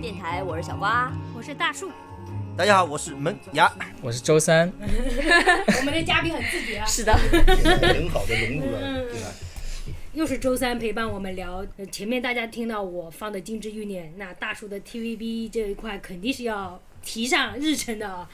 电台，我是小瓜。我是大树，大家好，我是门牙，我是周三，我们的嘉宾很自觉啊，是的，很好的融入了，对吧？又是周三陪伴我们聊。呃前面大家听到我放的《金枝欲孽》，那大叔的 TVB 这一块肯定是要提上日程的啊，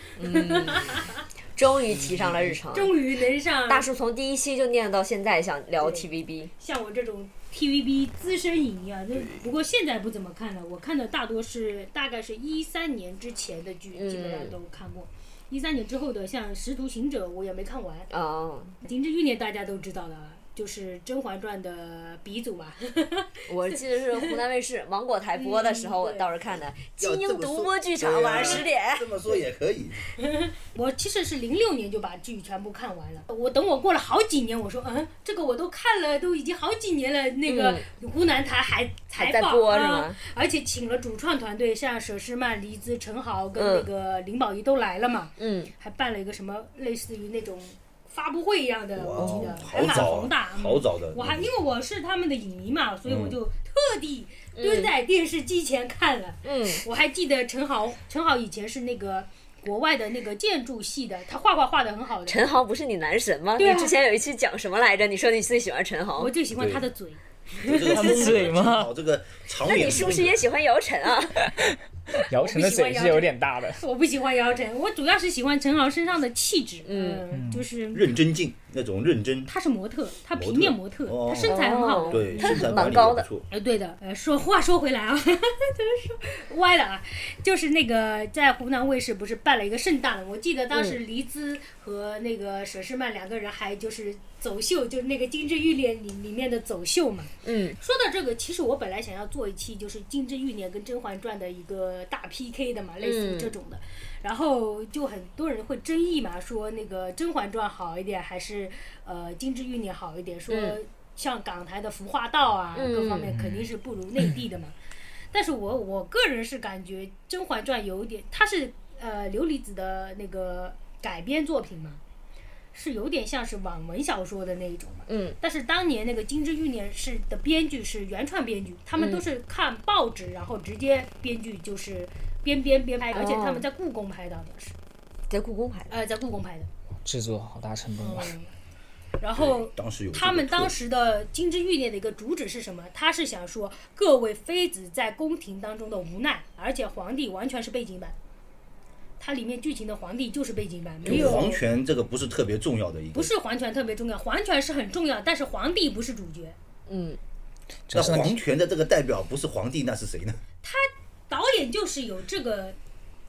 终于提上了日程。终于能上大叔从第一期就念到现在，想聊 TVB。像我这种 TVB 资深影迷啊，就不过现在不怎么看了，我看的大多是大概是一三年之前的剧，嗯基本上都看过。一三年之后的，像《使徒行者》，我也没看完。哦，《金枝欲孽》大家都知道的，就是《甄嬛传》的鼻祖嘛。我记得是湖南卫视芒果台播的时候，嗯我倒是看的《金鹰独播剧场》，晚上十点。这么说也可以。我其实是零六年就把剧全部看完了。我等我过了好几年，我说嗯，这个我都看了，都已经好几年了。那个湖南台还才嗯还在放啊播是吗，而且请了主创团队，像佘诗曼、黎姿、陈豪跟嗯那个林保怡都来了嘛，嗯，还办了一个什么类似于那种发布会一样的，我记得还蛮宏大。嗯好早的。我还因为我是他们的影迷嘛，所以我嗯就特地蹲在电视机前看了。嗯，我还记得陈豪，陈豪以前是那个国外的那个建筑系的，他画画画的很好的。陈豪不是你男神吗？对啊你之前有一期讲什么来着？你说你最喜欢陈豪我，最喜欢他的嘴，这个他的嘴吗好，这个长脸。那你是不是也喜欢姚晨啊？姚晨的嘴是有点大的，我不喜欢姚晨，我主要是喜欢陈豪身上的气质，嗯，就是认真劲那种认真？她是模特，她平面模特，哦他身材很好的，对，他身材蛮高的也不错。呃，对的，呃，说话说回来啊，就是说歪了啊，就是那个在湖南卫视不是办了一个盛大的，我记得当时黎姿和那个佘诗曼两个人还就是走秀，就是那个《金枝欲孽》里里面的走秀嘛。嗯，说到这个，其实我本来想要做一期就是《金枝欲孽》跟《甄嬛传》的一个大 PK 的嘛，类似于这种的。然后就很多人会争议嘛，说那个《甄嬛传》好一点，还是呃《金枝欲孽》好一点？说嗯像港台的《服化道》啊，嗯各方面肯定是不如内地的嘛。但是我我个人是感觉《甄嬛传》有一点，它是呃琉璃子的那个改编作品嘛，是有点像是网文小说的那一种嘛。嗯。但是当年那个《金枝欲孽》是的编剧是原创编剧，他们都是看报纸，然后直接编剧就是边编边拍，而且他们在故宫拍到的是，在故宫拍的。呃，在故宫拍的。制作好大成本吧？嗯，然后当时有他们当时的《金枝欲孽》的一个主旨是什么？他是想说各位妃子在宫廷当中的无奈，而且皇帝完全是背景板。它里面剧情的皇帝就是背景板，没有皇权这个不是特别重要的一个。不是皇权特别重要，皇权是很重要，但是皇帝不是主角。嗯，那皇权的这个代表不是皇帝，那是谁呢？导演就是有这个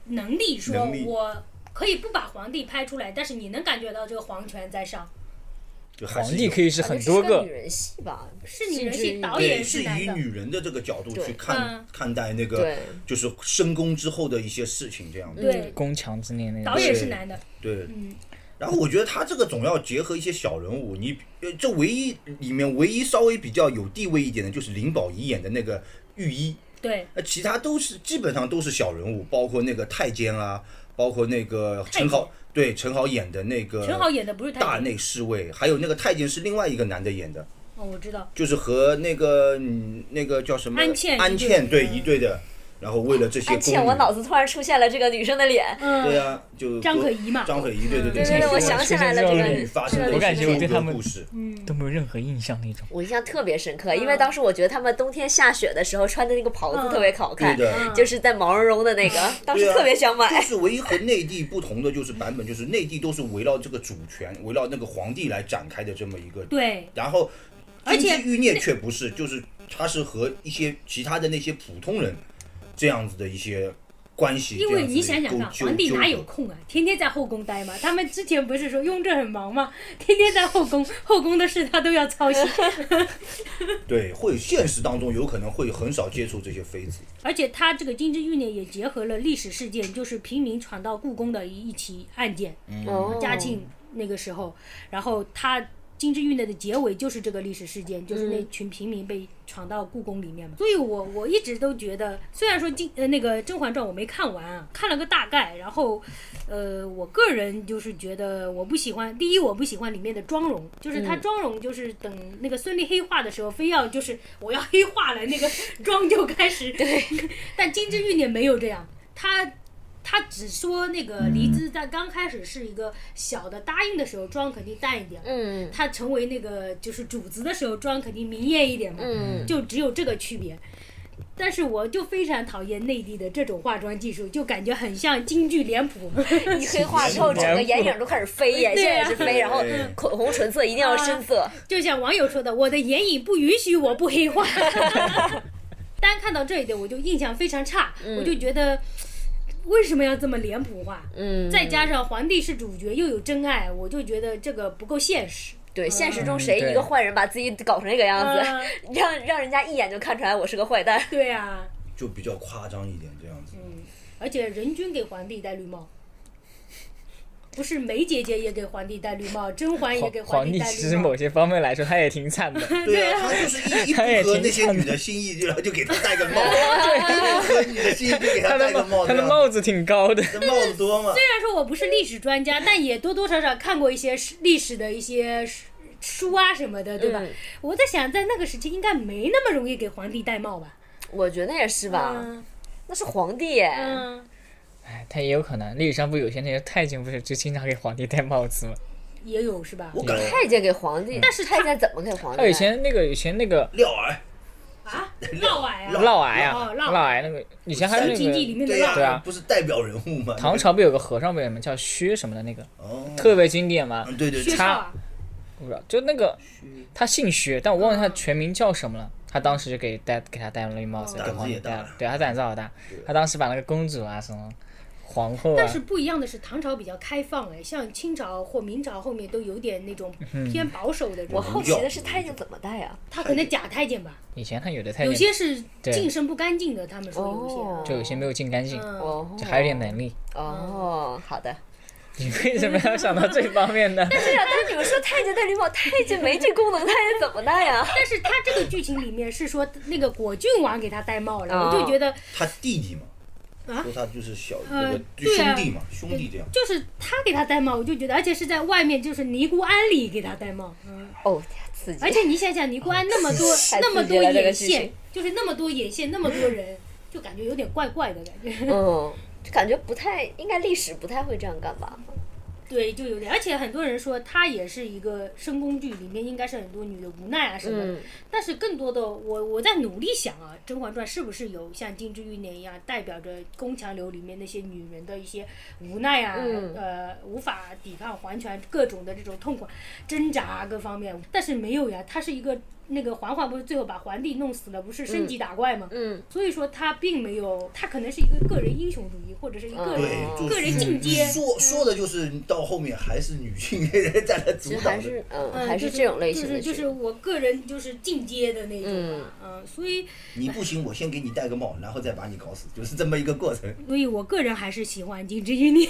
能力，说我可以不把皇帝拍出来，但是你能感觉到这个皇权在上，就还是有皇帝可以是很多个女，人戏吧？是女人戏，导，演是。以女人的这个角度去看嗯看待那个，就是深宫之后的一些事情，这样子。对，宫墙之内那导。演是男的。对，嗯，然后我觉得他这个总要结合一些小人物，你呃，这唯一里面唯一稍微比较有地位一点的，就是林保怡演的那个御医，对，那其他都是基本上都是小人物，包括那个太监啊，包括那个陈豪，对陈豪演的那个陈豪演的不是大内侍卫，还有那个太监是另外一个男的演的，哦，我知道。就是和那个嗯那个叫什么？安茜安茜对嗯。一对的，然后为了这些宫安茜，我脑，子突然出现了这个女生的脸。嗯，对啊，就张可颐嘛张可颐对对对对对，我想起来了，这个女发生的这个我感觉我对他们故事，嗯，都没有任何印象那种。我印象特别深刻，因为当时我觉得他们冬天下雪的时候穿的那个袍子特别好看，对的。嗯就是在毛茸茸的那个，当时特别想买。就是唯一和内地不同的就是版本，就是内地都是围绕这个主权，围绕那个皇帝来展开的这么一个。对，然后，而且金枝欲孽却不是，就是他是和一些其他的那些普通人这样子的一些关系。因为你想想看，皇帝哪有空啊？天天在后宫待嘛。他们之前不是说雍正很忙吗？天天在后宫，后宫的事他都要操心。对，会现实当中有可能会很少接触这些妃子。而且他这个《金枝玉孽》也结合了历史事件，就是平民闯到故宫的一一起案件。嗯，嘉庆那个时候，然后他金枝玉孽》的结尾就是这个历史事件，就是那群平民被闯到故宫里面嘛。所以我我一直都觉得，虽然说金呃那个《甄嬛传》我没看完啊，看了个大概，然后呃我个人就是觉得我不喜欢，第一我不喜欢里面的妆容，就是她妆容就是等那个孙俪黑化的时候，非要就是我要黑化了，那个妆就开始对，但《金枝玉孽》没有这样，它。他只说那个黎姿在刚开始是一个小的答应的时候妆肯定淡一点，嗯他成为那个就是主子的时候妆肯定明艳一点嘛，嗯就只有这个区别。但是我就非常讨厌内地的这种化妆技术，就感觉很像京剧脸谱。一黑化之后，整个眼影都开始飞，眼线也是飞，然后口红唇色一定要深色。就像网友说的，我的眼影不允许我不黑化。单看到这一点，我就印象非常差，我就觉得为什么要这么脸谱化？嗯，再加上皇帝是主角，又有真爱，我就觉得这个不够现实。对，现实中谁一个坏人把自己搞成这个样子，嗯 让让人家一眼就看出来我是个坏蛋。对啊，就比较夸张一点这样子。嗯而且人均给皇帝戴绿帽，不是梅姐姐也给皇帝戴绿帽，甄嬛也给皇皇帝帝戴绿帽其实某。些方面来说，他也挺惨的。对啊，他就是一一不他也挺合那些女的心意，就就给他戴个帽，对不合女的心意就给他他的戴个帽，帽，他的帽子挺高的。帽子多嘛？虽然说我不是历史专家，但也多多少少看过一些史历史的一些书书啊什么的，对吧？嗯我在想，在那个时期应该没那么容易给皇帝戴帽吧？我觉得也是吧，嗯那是皇帝耶。嗯，哎，他也有可能，历史上不有些那些太监不是就经常给皇帝戴帽子吗？也有是吧？我感觉太监给皇帝，但是太监怎么给皇帝？他以前那个以前那个 廖儿，啊，嫪毐啊，嫪毐啊，哦嫪毐嫪毐那个以前还有新经济那个。对啊不是代表人物吗？唐朝不有个和尚不有什么叫薛什么的那个，哦，特别经典嘛？嗯，对对对，薛少啊，不知道，就那个他姓薛，但我忘了他全名叫什么了。他当时就给戴给他戴了绿帽子，哦给皇帝戴了。对，他胆子好大。他当时把那个公主啊什么皇后啊但，是不一样的是，唐朝比较开放哎，像清朝或明朝后面都有点那种偏保守的。我好奇的是太监怎么戴啊？他可能假太监吧，以前他有的太监有些是净身不干净的，他们说有些就有些没有净干净，嗯，哦，就还有点能力。哦，好的。你为什么要想到这方面呢？但是呀，但是你们说太监戴绿帽，太监没这功能，太监怎么戴呀？但是他这个剧情里面是说那个果郡王给他戴帽了，哦我就觉得他弟弟嘛，啊说他就是小个兄弟嘛，兄弟这样。就是他给他戴帽，我就觉得，而且是在外面就是尼姑庵里给他戴帽，嗯，哦，刺激。而且你想想尼姑庵那么多 太那么多眼线，就是那么多眼线，那么多人，就感觉有点怪怪的感觉。嗯，就感觉不太应该，历史不太会这样干吧？对，就有点，而且很多人说它也是一个深宫剧，里面应该是很多女的无奈啊什么的。嗯但是更多的，我我在努力想啊，《甄嬛传》是不是有像《金枝玉孽》一样，代表着宫墙流里面那些女人的一些无奈啊，嗯呃，无法抵抗皇权各种的这种痛苦挣扎啊各方面。但是没有呀，它是一个那个嬛嬛不是最后把皇帝弄死了，不是升级打怪吗？嗯，所以说他并没有，他可能是一个个人英雄主义，或者是一个人、个人进阶。说说的就是到后面还是女性在那主导的。还是嗯，嗯，还是这种类型。就是就是我个人就是进阶的那种吧，嗯，所以你不行，我先给你戴个帽，然后再把你搞死，就是这么一个过程。所以我个人还是喜欢《金枝玉孽》，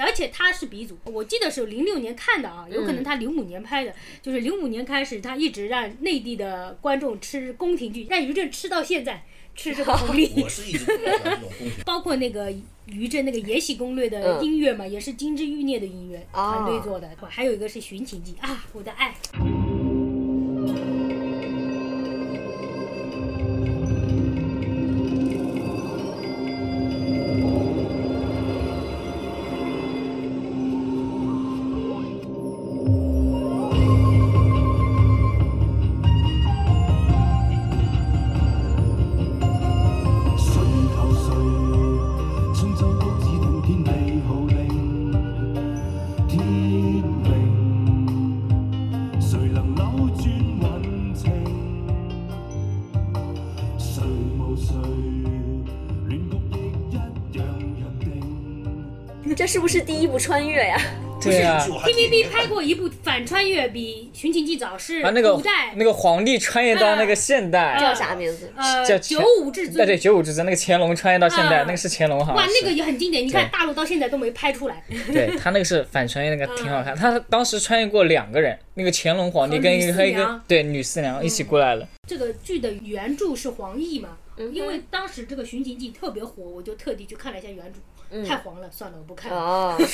而且他是鼻祖，我记得是零六年看的啊，有可能他零五年拍的，就是零五年开始，他一直让内地的观众吃宫廷剧，让于正吃到现在，吃这个红 利。我是一直不喜欢这种宫廷。包括那个于正那个《延禧攻略》的嗯音乐嘛，也是《金枝玉孽》的音乐啊团队做的，还有一个是《寻秦记》啊，我的爱。是不是第一部穿越呀？对啊这我还记得 TVB 拍过一部反穿越，比《寻秦记》早，是啊，那个古代那个皇帝穿越到那个现代，叫啥名字？呃叫九五至对尊。对九五至尊，那个乾隆穿越到现代，啊那个是乾隆哈哇，那个也很经典，你看大陆到现在都没拍出来。对他那个是反穿越，那个挺好看。他当时穿越过两个人，那个乾隆皇帝跟一个对女四娘一起过来了。这个剧的原著是黄奕嘛？嗯因为当时这个《寻秦记》特别火，我就特地去看了一下原著，太黄了，算了，我不看了。哦，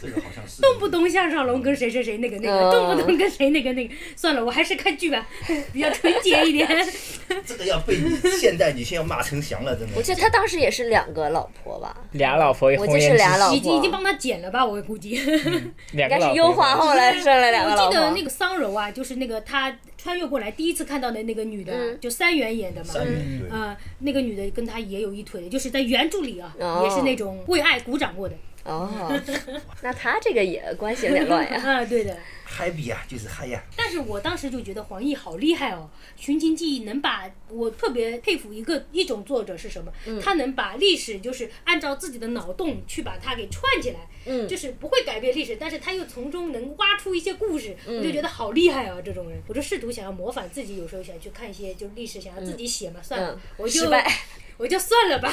这个好像是动不动向少龙跟谁谁谁那个那个，嗯动不动跟谁那个那个，算了，我还是看剧吧，比较纯洁一点。这个要被现代女性要骂成翔了，真的。我记得他当时也是两个老婆吧？俩老婆，我记是红颜知己俩老婆已经已经帮他剪了吧，我估计。两个老婆应该是优化后来生了两个老婆。我记得那个桑柔啊，就是那个他穿越过来第一次看到的那个女的，嗯就三元演的嘛。嗯，呃，那个女的跟他也有一腿，就是在原著里啊，哦也是那种为爱鼓掌过的。哦，那他这个也关系有点乱呀。啊，对的。嗨比呀，就是嗨呀。但是我当时就觉得黄奕好厉害哦，《寻秦记》能把我特别佩服一个一种作者是什么？嗯他能把历史就是按照自己的脑洞去把它给串起来，嗯就是不会改变历史，但是他又从中能挖出一些故事，嗯我就觉得好厉害啊！这种人，我就试图想要模仿自己，有时候想去看一些就是历史，想要自己写嘛，算了嗯，我就失败我就算了吧。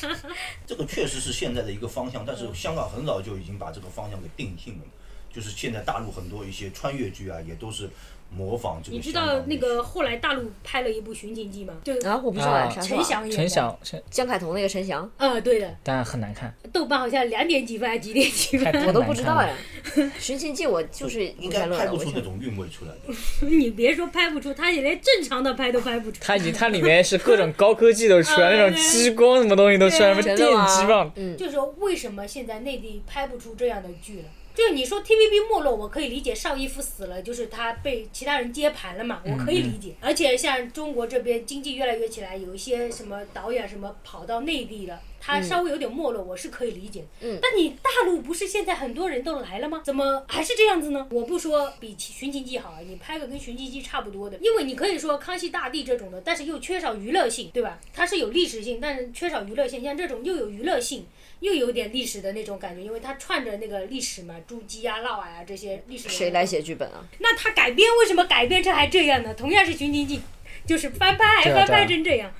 这个确实是现在的一个方向，但是香港很早就已经把这个方向给定性了。就是现在大陆很多一些穿越剧啊，也都是模仿这个你知道那个后来大陆拍了一部《寻秦记》吗？就啊，我不知道，啊陈翔演。陈翔，江凯彤那个陈翔，呃，对的，但很难看，豆瓣好像两点几分还是几点几分？我都不知道呀。寻秦记我就是应该拍不出那种韵味出来的。你别说拍不出，他也连正常的拍都拍不出。它已经它里面是各种高科技都出来，啊那种激光什么东西都出来，什么电击棒，嗯，就是说，为什么现在内地拍不出这样的剧了？就是你说 TVB 没落，我可以理解，邵逸夫死了，就是他被其他人接盘了嘛，我可以理解。而且像中国这边经济越来越起来，有一些什么导演什么跑到内地了，他稍微有点没落，我是可以理解。嗯但你大陆不是现在很多人都来了吗？怎么还是这样子呢？我不说比《寻秦记》好啊，你拍个跟《寻秦记》差不多的，因为你可以说康熙大帝这种的，但是又缺少娱乐性，对吧？它是有历史性，但是缺少娱乐性。像这种又有娱乐性，又有点历史的那种感觉，因为它串着那个历史嘛，朱姬啊、嫪毐啊这些历史。谁来？写剧本啊？那他改编为什么改编成还这样呢？同样是《寻秦记》，就是翻拍还翻拍成这样，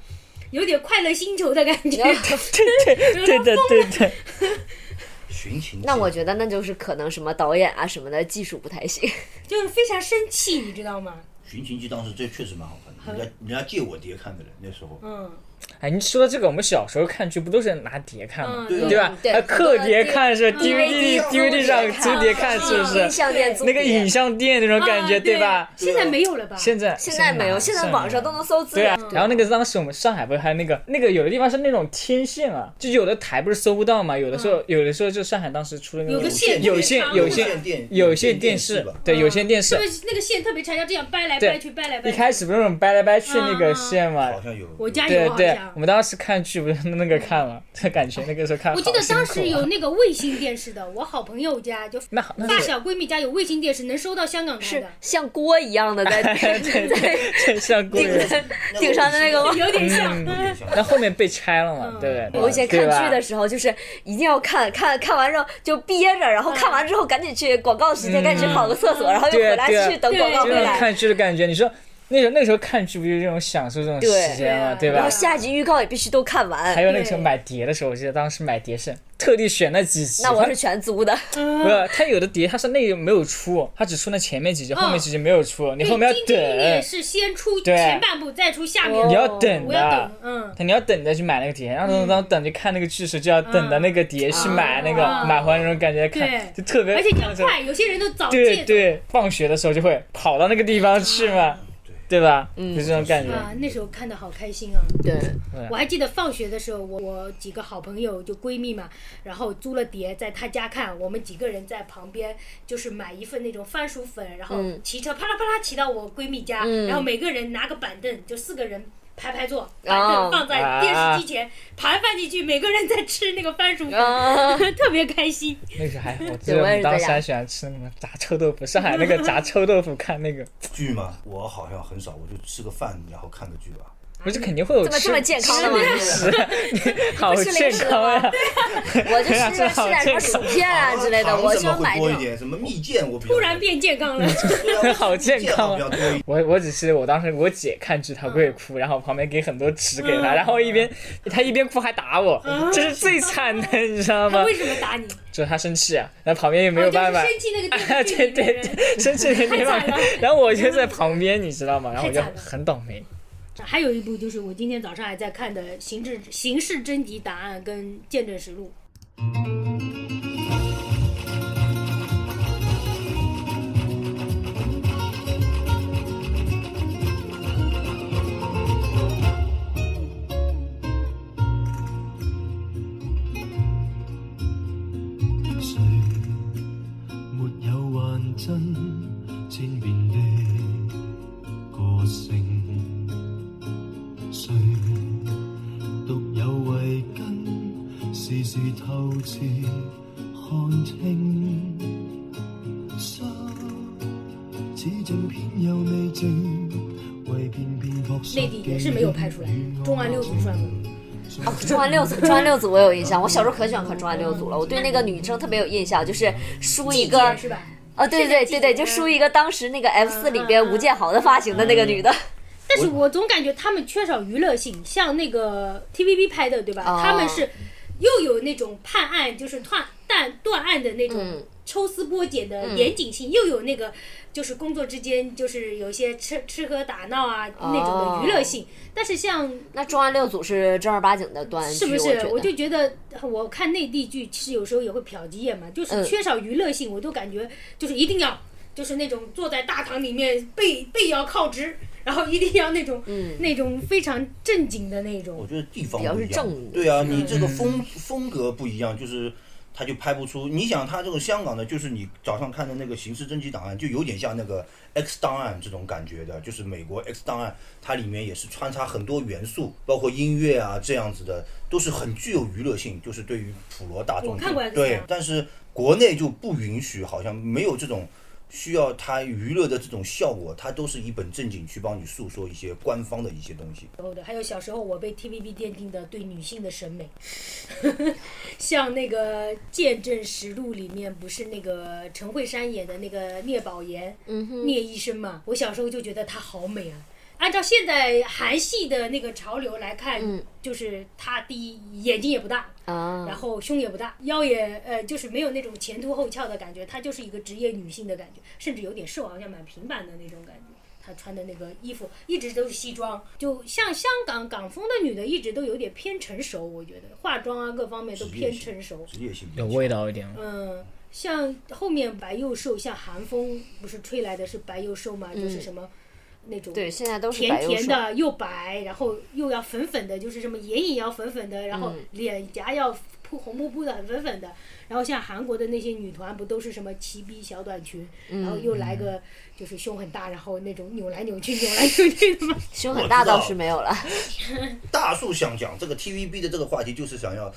有点快乐星球的感觉。对对对对对对，寻秦记那我觉得那就是可能什么导演啊什么的技术不太行。就是非常生气，你知道吗？寻秦记当时这确实蛮好看的，人家人家借我碟看的了，那时候。嗯，哎，你说到这个，我们小时候看剧不都是拿碟看吗？嗯对对吧？刻碟看是吧嗯？DVD DVD 上租碟看是不音是？像店那个影像店那种感觉，啊对吧？现在没有了吧？现在现在没有，现在网上都能搜资对啊源。，然后那个当时我们上海不是还有那个那个有的地方是那种天线啊，就有的台不是搜不到嘛，有的时候有的时候就上海当时出了那种有个线有线有线有线电有线电视，对有线电视特，别是那个线特别长，要这样掰来对掰去，掰来掰去。一开始不是那种掰来掰去那个线嘛好，像有。我家对对有好像，我。们当时看剧不是 那个看了，就感觉那个时候看我记得当时有那个卫星电视的，我好朋友家就那那是发小闺蜜家有卫星电视，能收到香港台是的，像锅一样的在对对对像过人。顶上的那个吗？有点像。嗯，那后面被拆了嘛，对不对？我以前看剧的时候，就是一定要看看看完之后就憋着，然后看完之后赶紧去广告时间，赶紧去跑个厕所，然后又回来对啊继续等广告对回来。看剧的感觉，你说那时候那个时候看剧不就是这种享受这种时间嘛，对吧然后？下集预告也必须都看完还。有那个时候买碟的时候，我记得当时买碟是特地选那几集。那我是全租的，不是，它有的碟它是那个没有出，它只出那前面几集，后面几集没有出，你后面要等，是先出对前半部，再出下面。你要等的。，嗯。你要等着去买那个碟，然后当等着看那个剧时，就要等着那个碟去买那个嗯买回来那种感觉看，就特别而且你要快，有些人都早对对，放学的时候就会跑到那个地方去嘛，对吧？嗯就这种感觉。啊，那时候看的好开心啊！对，我还记得放学的时候，我我几个好朋友就闺蜜嘛，然后租了碟在她家看，我们几个人在旁边就是买一份那种番薯粉，然后嗯骑车啪啦啪啦骑到我闺蜜家，嗯然后每个人拿个板凳，就四个人。排排坐，板哦凳放在电视机前，盘放进去，每个人在吃那个番薯 特别开心。那个时候还，我记得 当时还喜欢吃那个炸臭豆腐，上海那个炸臭豆腐，看那个剧嘛，我好像很少，我就吃个饭然后看个剧吧。我就肯定会有吃这么这么健康的吗？你 吃，好健康呀！我就吃 点吃点什么薯片啊之类的，我糖什么喜欢买一点，什么蜜饯我突然变健康了。好健康。我我只是我当时我姐看剧她不会哭，然后旁边给很多纸给她，嗯然后一边她一边哭还打我，这是最惨的，你知道吗？他为什么打你？就是她生气啊，然后旁边也没有办法生气那个对对生气的地方然后我就在旁边，你知道吗？然后我就很倒霉。这还有一部就是我今天早上还在看的《刑事刑事侦缉档案》跟《见证实录》。也是没有拍出来，重案六组出来过。哦，重案六组，重案六组我有印象，我小时候可喜欢看重案六组了。我对那个女生特别有印象，就是梳一个是吧？哦，对对对对对，就梳一个当时那个 F 四里边吴建豪的发型的那个女的。但是我总感觉他们缺少娱乐性，像那个 TVB 拍的，对吧？哦他们是又有那种判案，就是断断断案的那种嗯抽丝剥茧的嗯严谨性，又有那个就是工作之间就是有一些吃吃喝打闹啊、那种的娱乐性。但是像那重案六组是正儿八经的断案剧，是不是？我我就觉得我看内地剧，其实有时候也会瞟几眼嘛，就是嗯缺少娱乐性，我都感觉就是一定要就是那种坐在大堂里面背背要靠直，然后一定要那种、嗯那种非常正经的那种我。觉得地方比较不一样是正，对啊，你嗯这个风风格不一样，就是他就拍不出。你想他这个香港的，就是你早上看的那个《刑事侦缉档案》，就有点像那个《X 档案》这种感觉的，就是美国《X 档案》，它里面也是穿插很多元素，包括音乐啊这样子的，都是很具有娱乐性，就是对于普罗大众我看过对，但是国内就不允许，好像没有这种。需要它娱乐的这种效果，它都是一本正经去帮你诉说一些官方的一些东西。然后的，还有小时候我被 TVB 奠定的对女性的审美，像那个《见证实录》里面不是那个陈慧珊演的那个聂宝言，嗯，聂医生嘛，我小时候就觉得她好美啊。按照现在韩系的那个潮流来看，嗯就是她第一眼睛也不大，啊，然后胸也不大，腰也呃就是没有那种前凸后翘的感觉，她就是一个职业女性的感觉，甚至有点瘦，好像蛮平板的那种感觉。她穿的那个衣服一直都是西装，就像香港港风的女的，一直都有点偏成熟，我觉得化妆啊各方面都偏成熟。职业性有味道一点。嗯，像后面白幼瘦，像韩风不是吹来的是白幼瘦嘛，就是什么那种对，现在都是甜。甜的又白，然后又要粉粉的，就是什么眼影要粉粉的，然后嗯脸颊要扑红扑扑的，很粉粉的。然后像韩国的那些女团，不都是什么齐逼小短裙，然后又来个就是胸很大，然后那种扭来扭去、扭来扭去的吗。胸很大倒是没有了。大树想讲这个 TVB 的这个话题，就是想要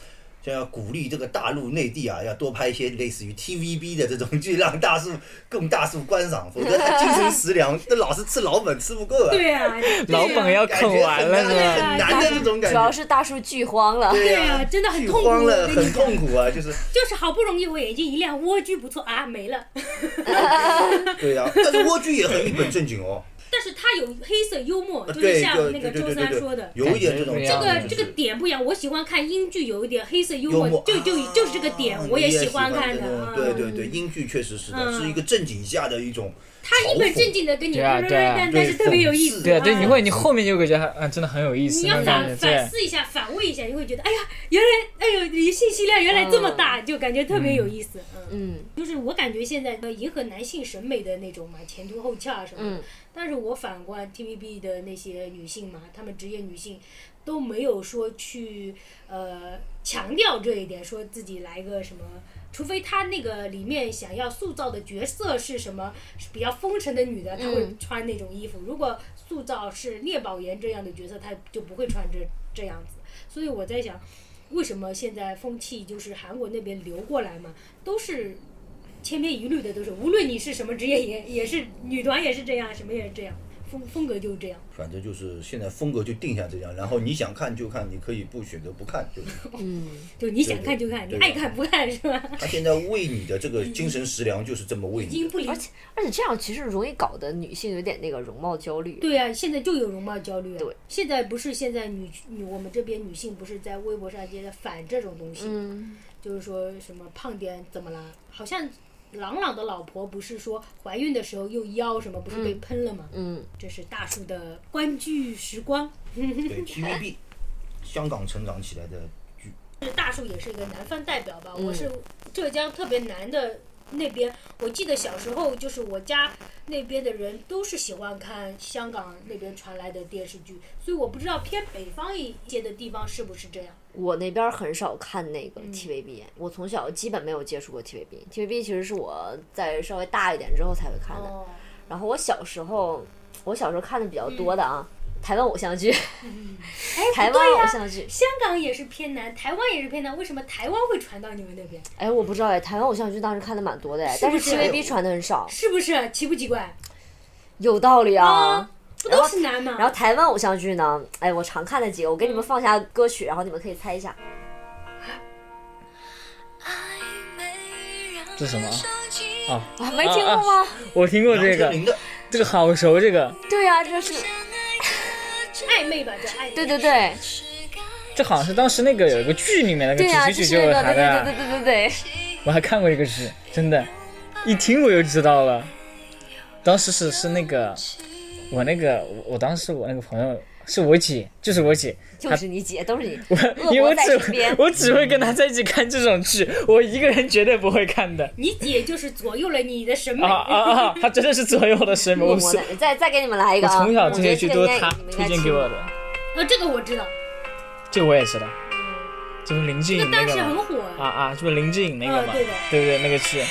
想要鼓励这个大陆内地啊，要多拍一些类似于 TVB 的这种剧，让大树供大树观赏，否则他精神食粮，那老是吃老本吃不够啊，对啊，老本要啃完很难了是吧？很难的那种感觉主要。是大树剧荒了。对啊啊，真的很痛苦，很痛。苦啊，就是就是好不容易我眼睛一亮，蜗居不错啊，没了。对呀、但是蜗居也很一本正经哦，但是他有黑色幽默，就是，像那个周三说的，。有一点这个这个点不一样，我喜欢看英剧，有一点黑色幽幽默默，就就就是这个点啊，我也喜欢看的。对嗯对对，英剧确实是的，嗯是一个正经下的一种他一本正经的跟你，对啊对啊但但是特别有意思。对啊，对，啊你会你后面就会觉得啊，真的很有意思你要反反。思一下，反问一下，你会觉得，哎呀，原来，哎呦，你信息量原来这么大，就感觉特别有意思。嗯，嗯就是我感觉现在呃迎合男性审美的那种嘛，前凸后翘啊什么的。嗯但是我反观 TVB 的那些女性嘛，她们职业女性都没有说去呃强调这一点，说自己来个什么。除非他那个里面想要塑造的角色是什么，是比较风尘的女的，她会嗯穿那种衣服。如果塑造是聂宝言这样的角色，她就不会穿这这样子。所以我在想，为什么现在风气就是韩国那边流过来嘛，都是千篇一律的，都是无论你是什么职业，也也是女团也是这样，什么也是这样。风风格就是这样。反正就是现在风格就定下这样，然后你想看就看，你可以不选择不看，就是。嗯就你想看就看，你爱看不看是吧？他现在喂你的这个精神食粮就是这么喂你的。经不理而。且而且这样其实容易搞得女性有点那个容貌焦虑。对啊，现在就有容貌焦虑啊。对，现在不是现在女女我们这边女性不是在微博上接着反这种东西，嗯，就是说什么胖点怎么了？好像朗朗的老婆不是说怀孕的时候又腰什么不是被喷了吗？嗯，这是大叔的观剧时光。对 TVB，香港成长起来的剧，大树也是一个南方代表吧，嗯我是浙江特别南的那边，我记得小时候就是我家那边的人都是喜欢看香港那边传来的电视剧，所以我不知道偏北方一些的地方是不是这样。我那边很少看那个 TVB，、我从小基本没有接触过 TVB。TVB 其实是我在稍微大一点之后才会看的。哦，然后我小时候，我小时候看的比较多的啊，台湾偶像剧，哎，台湾偶像剧。香港也是偏南，台湾也是偏南，为什么台湾会传到你们那边？哎，我不知道哎，台湾偶像剧当时看的蛮多的哎，但是是不是 TVB 传的很少，是不是奇不奇怪？有道理啊啊。不都是南吗？然后台湾偶像剧呢，哎，我常看的几个，我给你们放下歌曲，然后你们可以猜一下。这是什么啊？哦，啊，没听过吗？我听过这个，这个好熟，这个对呀、这是，暧昧吧，这暧昧。对对对，这好像是当时那个有一个剧里面那个、主题曲就是他对对对对对对。我还看过一个剧，真的，一听我就知道了。当时是是那个我那个我我当时我那个朋友是我姐，就是我姐，就是你姐，都是你，我因为我只。我只会跟她在一起看这种剧，我一个人绝对不会看的。你姐就是左右了你的审美。啊啊啊！她真的是左右我的审美，我是恶魔在，再再给你们来一个啊！我从小这些剧都是她推荐给我的，呃，这个我知道，这个我也知道，这不是林志颖那当时个吗？很火。啊啊，这不是林志颖那个吗？嗯对的对对，那个剧。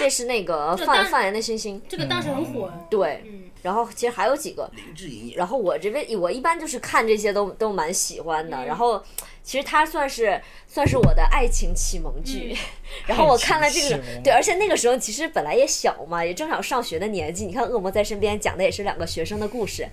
这是那个范范爷的星星，这个当时很火。对。嗯然后其实还有几个，林志颖然后我这边我一般就是看这些都都蛮喜欢的，然后其实它算是算是我的爱情启蒙剧，然后我看了这个对，而且那个时候其实本来也小嘛，也正好上学的年纪，你看《恶魔在身边》讲的也是两个学生的故事，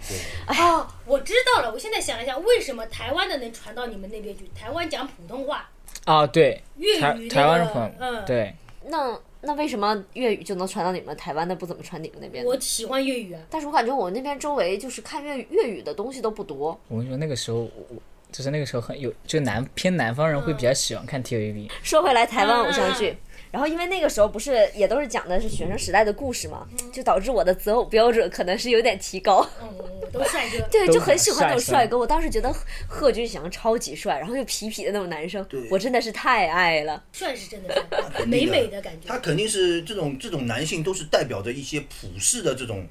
哦，我知道了。我现在想一想，为什么台湾的能传到你们那边去？台湾讲普通话，啊，对，台粤语那台湾个很嗯，对，那那为什么粤语就能传到你们台湾的，不怎么传你们那边？我喜欢粤语啊。但是我感觉我那边周围就是看粤语粤语的东西都不多。我跟你说，那个时候我我就是那个时候很有，就南偏南方人会比较喜欢看 TVB，说回来，台湾偶像嗯剧，然后因为那个时候不是也都是讲的是学生时代的故事嘛，就导致我的择偶标准可能是有点提高。嗯，都帅哥。对，就很喜欢那种帅帅哥。我当时觉得贺军翔超级帅，然后又痞痞的那种男生对，我真的是太爱了。帅是真的帅，美美的感觉。他肯定是这种这种男性都是代表着一些普世的这种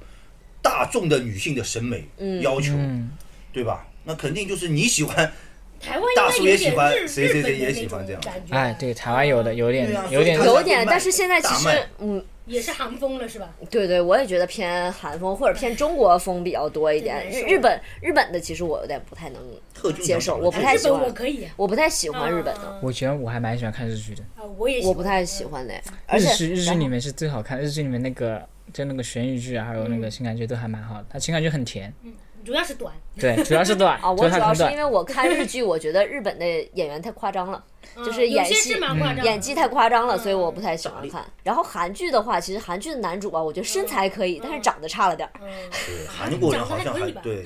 大众的女性的审美要求，嗯，对吧？那肯定就是你喜欢，台湾应大叔也该有点喜欢日谁谁谁也日本的那喜欢这样。种感觉。哎，对，台湾有的有点有点有点，但是现在其实，嗯，也是韩风了是吧？对对，我也觉得偏韩风或者偏中国风比较多一点。日日本日本的其实我有点不太能接受，我不太喜欢。我可以啊。我不太喜欢日本的，嗯我觉得我还蛮喜欢看日剧的，啊，我也我不太喜。欢嘞。而日且日剧里面是最好看，日剧里面那个就那个悬疑剧啊，还有那个情感剧都还蛮好的，它情感剧很甜，主要是短。对，主要是短，啊，就我主要是因为我看日剧，我觉得日本的演员太夸张了，就是演戏演技太夸张了，所以我不嗯太喜欢看。然后韩剧的话，其实韩剧的男主吧，我觉得身材可以，但是长得差了点儿。嗯，对韩国人好像长得还可以吧还对，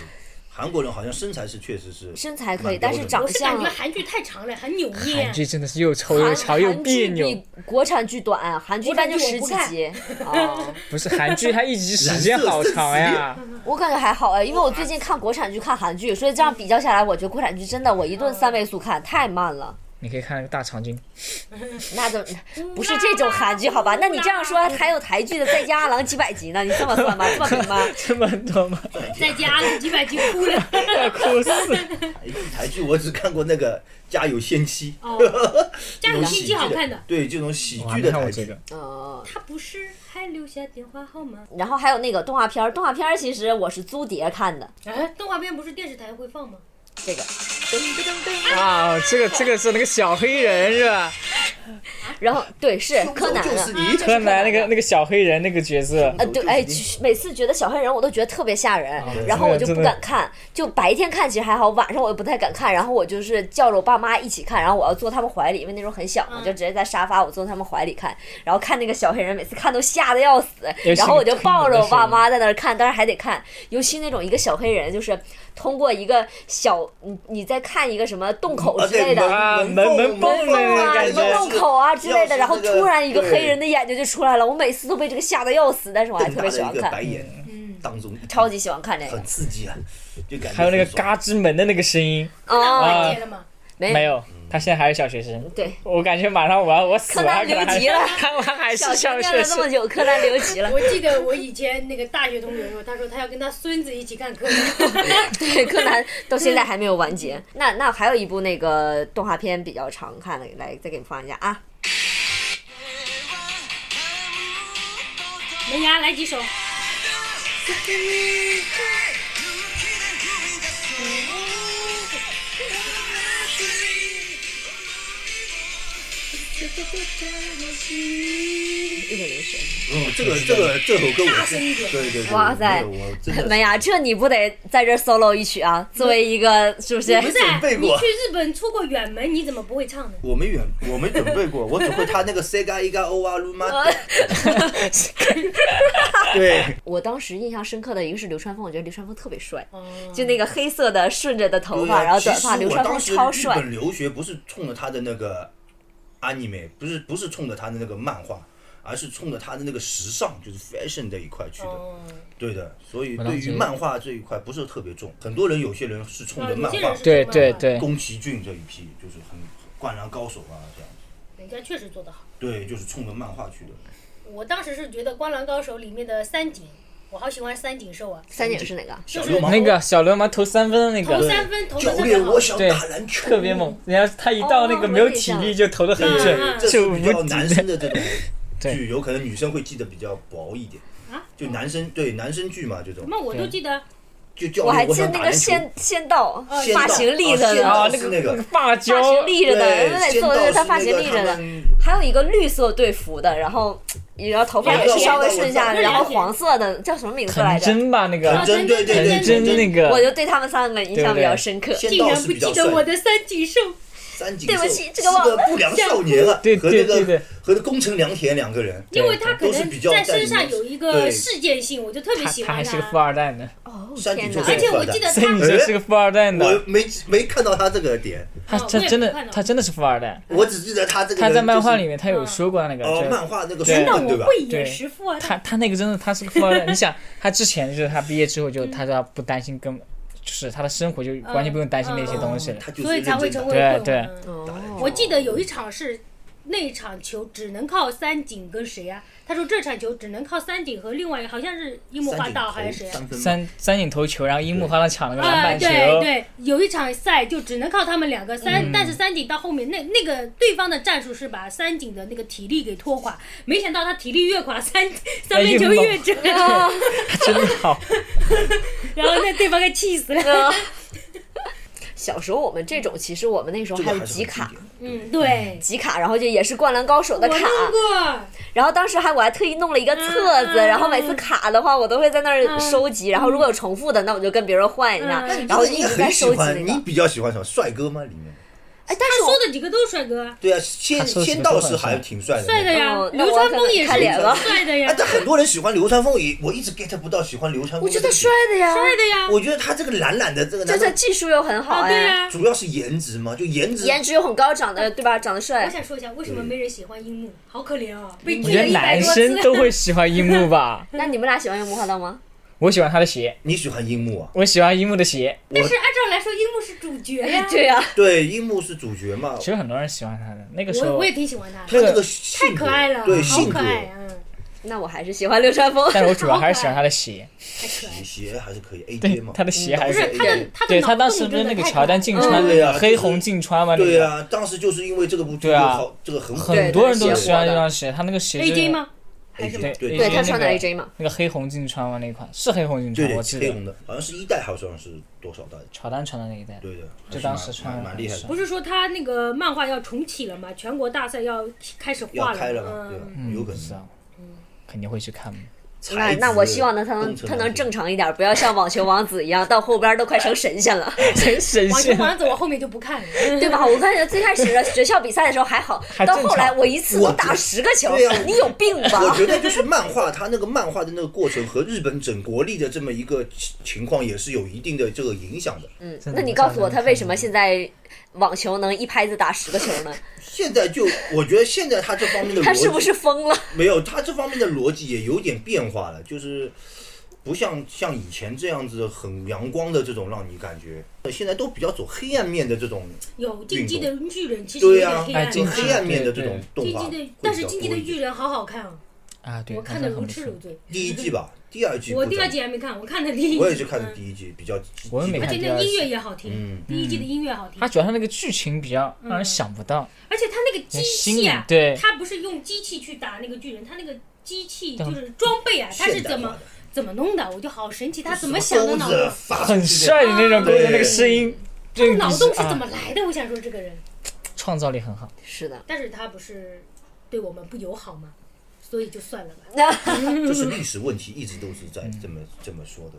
韩国人好像身材是确实是身材可以，但是长我是感相觉韩剧太长了，很扭捏韩。剧真的是又丑又长又别扭，比国产剧短，韩剧一般就十几集。啊，不是韩剧，它一集时间好长呀。我感觉还好哎，因为我最近看国产剧看韩剧，所以这样比较下来，我觉得国产剧真的我一顿三位数看太慢了。你可以看那个大长今，那就不是这种韩剧好吧？那你这样说还有台剧的《再见阿郎》几百集呢？你这么算吗？这么平吗？这么多吗？在家了几百集哭了。要哭死！一 台剧，我只看过那个《家有仙妻》哦，家有仙妻好看的。对这种喜剧的台剧没看过这个，，嗯，他不是还留下电话号码？然后还有那个动画片儿，动画片儿其实我是租碟看的，哎，动画片不是电视台会放吗？这个噔噔噔噔，啊，这个这个是那个小黑人是吧？然后对是柯南的手就是。你，柯南那个那个小黑人那个角色，呃，对，哎，每次觉得小黑人我都觉得特别吓人，对然后我就不敢看。就白天看其实还好，晚上我又不太敢看。然后我就是叫着我爸妈一起看，然后我要坐他们怀里，因为那时候很小嘛，嗯就直接在沙发我坐他们怀里看，然后看那个小黑人，每次看都吓得要死然后我就抱着我爸妈在那儿看，但是还得看，尤其那种一个小黑人，就是通过一个小，你你在看一个什么洞口啊之类的。啊门门门缝啊，一个感觉个洞口啊之类的，然后突然一个黑人的眼睛就出来了，我每次都被这个吓得要死，但是我还特别喜欢看，超级喜欢看这个。很。刺激啊，就感觉还有那个嘎吱门的那个声音，啊。没有，他现在还是小学生。对，我感觉马上我要我死了，柯南留级了 他我还是小学生。了这么久，柯南留级了。我记得我以前那个大学同学说，他说他要跟他孙子一起看柯南。对，柯南到现在还没有完结。那那还有一部那个动画片比较常看的，来再给你放一下啊。门牙来几首？嗯，这个这个这首歌我是大声一点对对对，哇塞没有我真的门牙，这你不得在这儿 solo 一曲啊？作为一个是不是？不是准备过你去日本出过远门，你怎么不会唱呢？我没远，我没准备过，我只会他那个 Sega 一个 O 啊 Lu 吗？对，我当时印象深刻的一个是流川枫，我觉得流川枫特别帅，哦就那个黑色的顺着的头发，然后短发，流川枫超帅日。本留学不是冲着他的那个 anime，不是不是冲着他的那个漫画，而是冲着他的那个时尚，就是 fashion 这一块去的。哦，对的，所以对于漫画这一块不是特别重，很多人有些人是冲着漫画对动漫画，对对，宫崎骏这一批就是很灌篮高手啊这样。人家确实做得好。对，就是冲着漫画去的。我当时是觉得《灌篮高手》里面的三井，我好喜欢三井寿啊，三井是哪个？就是小流氓。那个小流氓投三分的那个。投三分投的教特别好对特别猛，人家他一到那个没有体力就投的很嗯准就比较男生的这种 剧，有可能女生会记得比较薄一点。啊？就男生对男生剧嘛，这种。什么我都记得，我还记得那个。仙仙道，发型立着的，那个那个发胶立着的，对，每次仙道我觉得他发是那个型立着的。还有一个绿色队服的，然后然后头发也是稍微顺下来，然后黄色的叫什么名字来着？真吧那个藤真对对对真那个，我就对他们三个印象比较深刻。竟然不记得我的三井寿。三井对不寿起这个不良少年啊，对和那个对对对。和那宫城良田两个人，因为他可能在身上有一个对。事件性，我就特别喜欢他他还是个富二代呢，哦天哪！而且我记得所以你他，说是个富二代呢，我没没看到他这个点，他他真的他真的是富二代，我只记得他这个他在漫画里面他有说过那个，哦，就漫画那个书本对吧？我会演对。他他那个真的他是个富二代，你想他之前就是他毕业之后就他说他不担心跟，就是他的生活就完全不用担心那些东西了，他就是所以才会成为对我记得有一场是那场球只能靠三井跟谁啊？他说这场球只能靠三井和另外一个好像是樱木花道还是谁啊？三三三井投球，然后樱木花道抢了个篮啊，板球，对对，有一场赛就只能靠他们两个三，嗯但是三井到后面那那个对方的战术是把三井的那个体力给拖垮，没想到他体力越垮，三 三分球越准，他真的好，然后那对方给气死了。呃小时候我们这种，其实我们那时候还有集卡，嗯，对，集卡，然后就也是灌篮高手的卡，然后当时还我还特意弄了一个册子，然后每次卡的话我都会在那儿嗯收集，然后如果有重复的，那我就跟别人换一下嗯，然后一直在收集，你。比较喜欢什么？帅哥吗？里面？哎，但是他我说的几个都是帅哥啊，对啊，仙仙道是还挺帅的，帅的呀哦，流川枫也是看脸了帅的呀啊，，但很多人喜欢流川枫，也我一直 get 不到喜欢流川枫。我觉得帅，的呀，帅的呀，我觉得他这个懒懒的这个，就是技术又很好啊，对哎，呀。主要是颜值嘛，就颜值。颜值又很高，长得对吧？长得帅我。想说一下，为什么没人喜欢樱木？好可怜哦，被我觉得拒了一百男多次。生都会喜欢樱木吧，那你们俩喜欢樱木花道吗？我喜欢他的鞋，你喜欢樱木啊？我喜欢樱木的鞋，但是按照来说，樱木是主角呀。对呀，对，樱木是主角嘛。其，实很多人喜欢他的，那个时候我我也挺喜欢他他的，那个性格太可爱了，对好，可爱，嗯，那我还是喜欢流川枫。但是我主要还是喜欢他的鞋，太可爱。鞋还是可以 AJ 嘛，他的鞋还是不是他的他的对他当时不是那个乔丹进穿对呀黑红进穿吗？那个对？呀，当时就是因为这个部剧对啊。好，这个很很多人都喜欢这双鞋，他那个鞋 AJ 吗？还是 AJ？对对他穿的 AJ 嘛，那个黑红进穿完？那一款是黑红进穿，我记得黑红的，好像是一代，好像是多少代？乔丹穿的那一代。对的，就当时穿的蛮蛮厉害的，不是说他那个漫画要重启了吗？全国大赛要开始要画开了嘛？对嗯，吧，嗯，有可能不知道，肯定会去看。那那我希望呢，他能他能正常一点，不要像网球王子一样，到后边都快成神仙了，神 神网球，王子我后面就不看了。对吧？我看最开始的学校比赛的时候还好，到后来我一次都我打十个球你有病吧我？觉得就是漫画，它那个漫画的那个过程和日本整国力的这么一个情情况也是有一定的这个影响的。嗯那你告诉我，他为什么现在网球能一拍子打十个球呢？现在就我觉得现在他这方面的逻辑他是不是疯了？没有，他这方面的逻辑也有点变化了，就是不像像以前这样子很阳光的这种让你感觉，现在都比较走黑暗面的这种，有进击的巨人，其实有对呀、点黑暗。黑暗面的这种动画会进击的，但是较进击的巨人好好看啊，啊？对，我看的如。痴如醉。第一季吧，第二季我第二季还没看，我看的第一季。我也是看的嗯第一季，比较我也没而看第二且那音乐也好听，嗯第一季的音乐好听它，主要它那个剧情比较让人想不到，而且它那个机新器啊，对它不是用机器去打那个巨人，它那个机器就是装备啊，它是怎么怎么弄的？我就好神奇，他怎么想的脑子？很帅的那种歌对的那个声音，他的脑洞是怎啊么来的？我想说这个人，创造力很好。是的，但是他不是对我们不友好吗？所以就算了吧。就是 历史问题，一直都是在这么这么说的。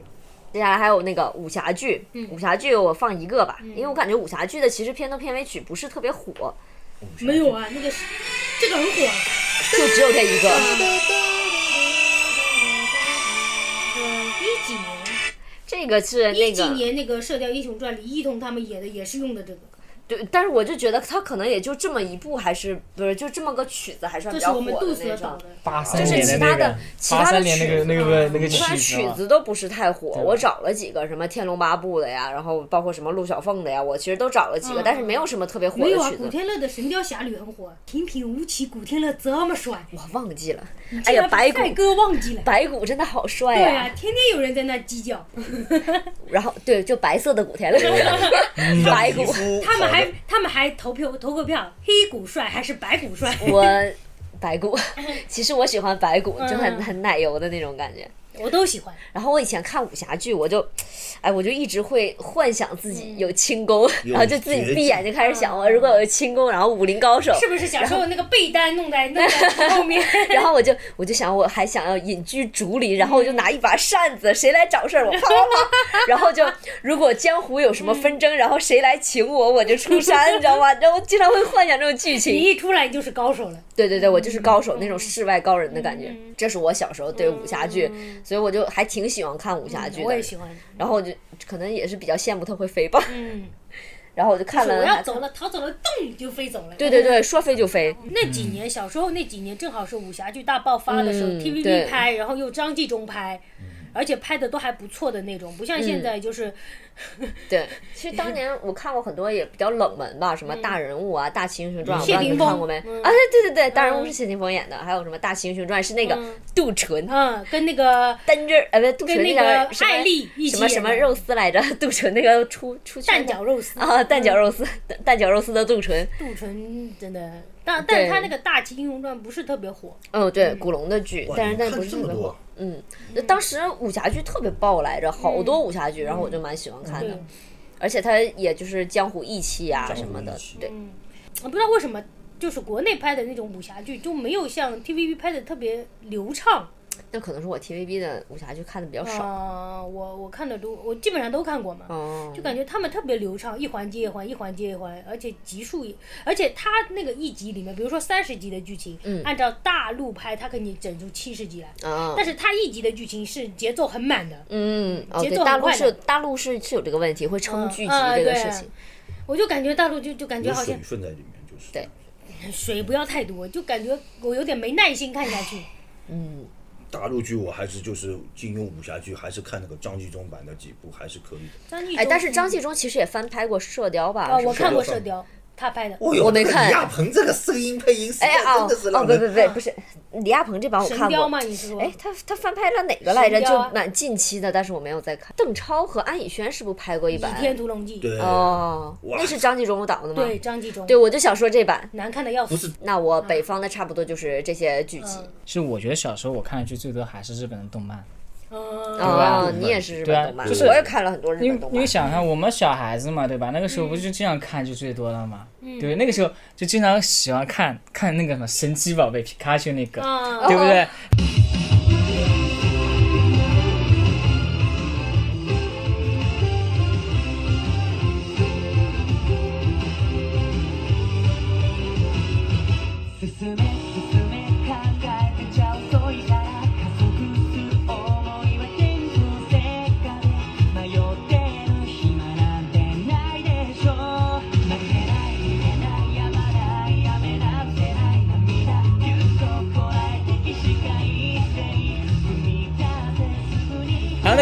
接下来还有那个武侠剧，嗯武侠剧我放一个吧，因为我感觉武侠剧的其实片头片尾曲不是特别火，没有啊，那个是这个很火啊。就只有这一个。呃，一几年？这个是那一几年那个《射雕英雄传》，李一桐他们演的也是用的这个，对，但是我就觉得他可能也就这么一部，还是不是就这么个曲子，还算比较这是我们杜火的那种。所导的。八三就是年的那个其他的，其他的八三年那曲子个那个那个曲子都不是太火，我找了几个什么《天龙八部》的呀，然后包括什么陆小凤的呀，我其实都找了几个，嗯但是没有什么特别火没有啊，古的曲子，天乐的《神雕侠侣》很火，平平无奇，古天乐这么帅，我忘记了。哎呀白骨哥忘记了。白骨真的好帅对呀、啊，天天有人在那鸡叫，然后对，就白色的古天乐，白骨他们还他们还投票投过票，黑骨帅还是白骨帅？我白骨，其实我喜欢白骨，就很嗯很奶油的那种感觉。我都喜欢。然后我以前看武侠剧，我就，哎，我就一直会幻想自嗯己有轻功，有然后就自己闭眼就开始想，我如果有轻功，然后武林高手，是不是小时候那个被单弄在弄在后面？然后我就我就想，我还想要隐居竹林，然后我就拿一把扇子，谁来找事儿我啪啪啪，然后就如果江湖有什么纷争，然后谁来请我，我就出山，你知道吗？然后我经常会幻想这种剧情你情。一出来就是高手了。对对对，我就是高手那种世外高人的感觉，这是我小时候对武侠剧，所以我就还挺喜欢看武侠剧的。我也喜欢。然后我就可能也是比较羡慕他会飞吧，嗯，然后我就看了。我要走了，逃走了，咚就飞走了。对对对，说飞就飞。那几年小时候那几年正好是武侠剧大爆发的时候、嗯 t v 对 b 拍，然后又张纪中拍，而且拍的都还不错的那种，不像现在就是、对，其实当年我看过很多也比较冷门吧，什么大人物啊、大秦英雄传，我不知道你谢霆锋看过没？嗯啊，对对对，大人物是谢霆锋演的，还有什么大秦英雄传是那个嗯杜淳，嗯，跟那个单刃呃，不是杜淳跟那个什么个艾丽一起什么什么肉丝来着？杜淳那个出出圈蛋饺肉丝啊，蛋饺肉丝，蛋蛋饺肉丝的杜淳，杜淳真的，但但是他那个大秦英雄传不是特别火，嗯，对，古龙的剧，但是但不是特别火。嗯，那当时武侠剧特别爆来着，好多武侠剧，然后我就蛮喜欢看的。对，，而且它也就是江湖义气啊什么的对。我不知道为什么。就是国内拍的那种武侠剧就没有像 TVB 拍的特别流畅那可能是我 TVB 的武侠剧看的比较少。啊、我我看的都我基本上都看过嘛，哦，就感觉他们特别流畅，一环接一环，一环接一环，而且集数也，而且他那个一集里面，比如说三十集的剧情，嗯按照大陆拍，他给你整出七十集来，啊，但是他一集的剧情是节奏很满的，嗯，哦，节对，大陆奏很快的是大陆是是有这个问题，会撑嗯剧集这个事情。我就感觉大陆就就感觉好像水分在里面，就是对水不要太多，就感觉我有点没耐心看下去。嗯，大陆剧我还是就是金庸武侠剧，还是看那个张纪中版的几部还是可以的。张纪中哎，但是张纪中其实也翻拍过《射雕》吧？啊，是不是我看过《射雕》，他拍的。我没看李亚鹏这个声音配音实在哎啊真的是哦让人不不不不是李亚鹏这版我看过神雕嘛，。你是说？哎，他他翻拍了哪个来着？就蛮近期的，但是我没有再看。邓超和安以轩是不是拍过一版倚版？天屠龙记。对哦，那是张纪中导的吗？对，张纪中。对，我就想说这版。难看的要死。不是那我北方的差不多就是这些剧集。嗯其实我觉得小时候我看的剧最多还是日本的动漫，嗯，哦，你也是日对啊本动漫，就是我也看了很多日因为本动漫。因为想想我们小孩子嘛，对吧？那个时候不就经常看就最多了嘛，对，那个时候就经常喜欢看看那个什么神奇宝贝皮卡丘那个，啊，对不对？